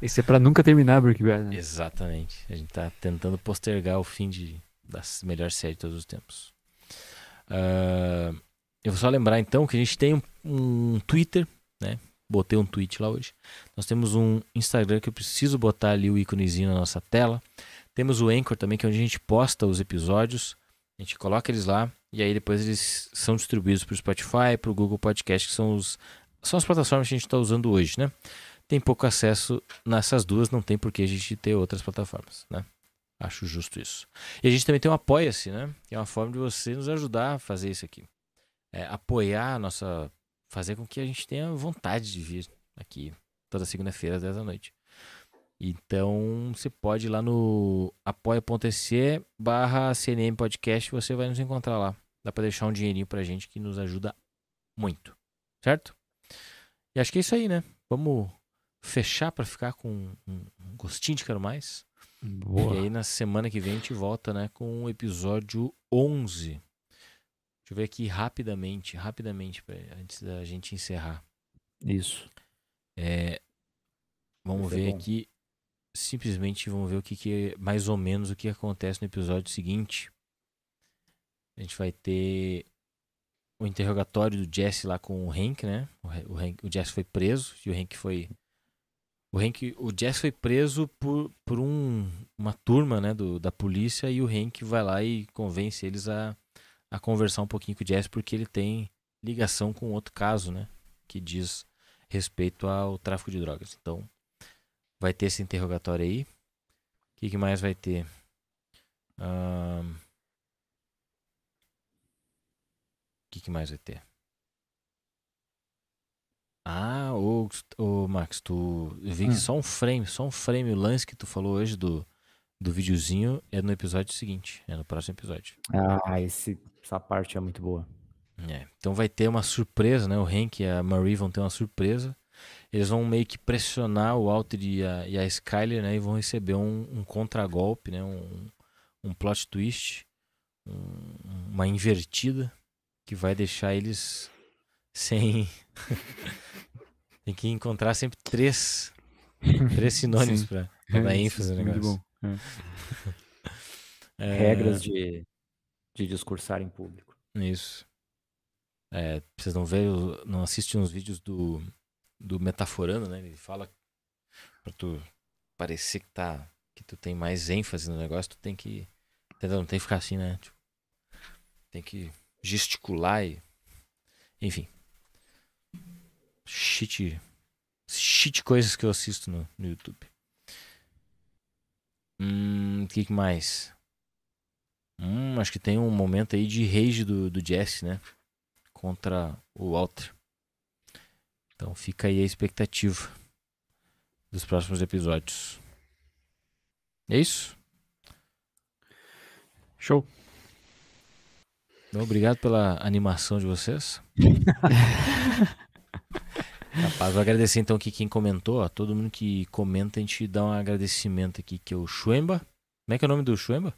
Esse é pra nunca terminar Breaking Bad. né? Exatamente. A gente tá tentando postergar o fim de, da melhor série de todos os tempos. Ah, eu vou só lembrar então que a gente tem um, um Twitter, né? Botei um tweet lá hoje. Nós temos um Instagram que eu preciso botar ali o íconezinho na nossa tela. Temos o Anchor também, que é onde a gente posta os episódios. A gente coloca eles lá e aí depois eles são distribuídos para o Spotify, para o Google Podcast, que são, os, são as plataformas que a gente está usando hoje, né? Tem pouco acesso nessas duas, não tem por que a gente ter outras plataformas, né? Acho justo isso. E a gente também tem o Apoia-se, né? Que é uma forma de você nos ajudar a fazer isso aqui. É, apoiar a nossa. Fazer com que a gente tenha vontade de vir aqui toda segunda-feira às 10 da noite. Então você pode ir lá no apoia.se barra CNM Podcast você vai nos encontrar lá. Dá pra deixar um dinheirinho pra gente que nos ajuda muito. Certo? E acho que é isso aí, né? Vamos fechar pra ficar com um, um gostinho de quero mais. Boa. E aí na semana que vem a gente volta, né, com o episódio 11. Deixa eu ver aqui rapidamente, rapidamente, pra, antes da gente encerrar. Isso. É, vamos ser ver aqui, simplesmente vamos ver o que, que é, mais ou menos o que acontece no episódio seguinte. A gente vai ter o interrogatório do Jesse lá com o Hank, né? O, Hank- o Jesse foi preso e o Hank foi o Hank, o Jesse foi preso por, por um, uma turma, né, do, da polícia e o Hank vai lá e convence eles a, a conversar um pouquinho com o Jesse porque ele tem ligação com outro caso, né, que diz respeito ao tráfico de drogas. Então, vai ter esse interrogatório aí. O que, que mais vai ter? O que, que mais vai ter? Ah, ô, ô Max, tu eu vi que Hum. só um frame, só um frame, o lance que tu falou hoje do, do videozinho é no episódio seguinte, é no próximo episódio. Ah, esse, essa parte é muito boa. É, então vai ter uma surpresa, né? O Hank e a Marie vão ter uma surpresa. Eles vão meio que pressionar o Walter e a, e a Skyler, né? E vão receber um, um contragolpe, né? Um, um plot twist, um- uma invertida que vai deixar eles sem. Tem que encontrar sempre três Três sinônimos pra dar ênfase no Muito negócio. bom. É. Regras de, de discursar em público. Isso. É, vocês não veem, não assistem uns vídeos do, do Metaforando, né? Ele fala pra tu parecer que tá que tu tem mais ênfase no negócio, tu tem que entendeu? Não tem que ficar assim, né? Tipo, tem que gesticular e enfim. Shit shit coisas que eu assisto no, no YouTube. Hum, o que, que mais? Hum, acho que tem um momento aí de rage do, do Jesse, né? Contra o Walter. Então fica aí a expectativa dos próximos episódios. É isso? Show. Então, obrigado pela animação de vocês. Rapaz, vou agradecer então aqui quem comentou. Ó, todo mundo que comenta, a gente dá um agradecimento aqui, que é o Schwemba. Como é que é o nome do Schwemba?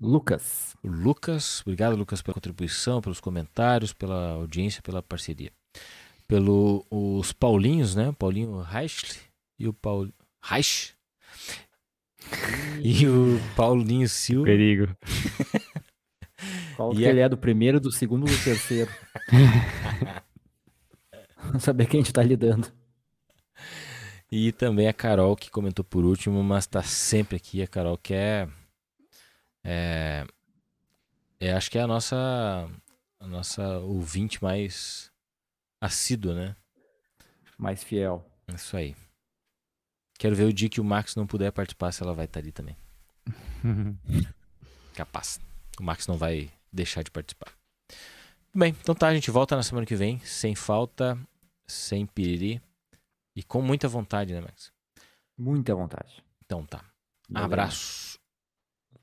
Lucas, O Lucas. Obrigado, Lucas, pela contribuição, pelos comentários, pela audiência, pela parceria. Pelo os Paulinhos, né? Paulinho Reich e o Paulo Reich e o Paulinho Silva. Perigo. qual E que a- ele é do primeiro, do segundo ou do terceiro? Saber quem a gente tá lidando. E também a Carol, que comentou por último, mas tá sempre aqui. A Carol que é. É. é, acho que é a nossa. A nossa ouvinte mais assídua, né? Mais fiel. Isso aí. Quero ver o dia que o Max não puder participar, se ela vai estar ali também. Capaz. O Max não vai deixar de participar. Bem, então tá, a gente volta na semana que vem, sem falta, sem piriri e com muita vontade, né, Max? Muita vontade. Então tá. Valeu. Abraço.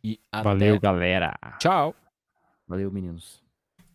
E até. Valeu, galera. Tchau. Valeu, meninos.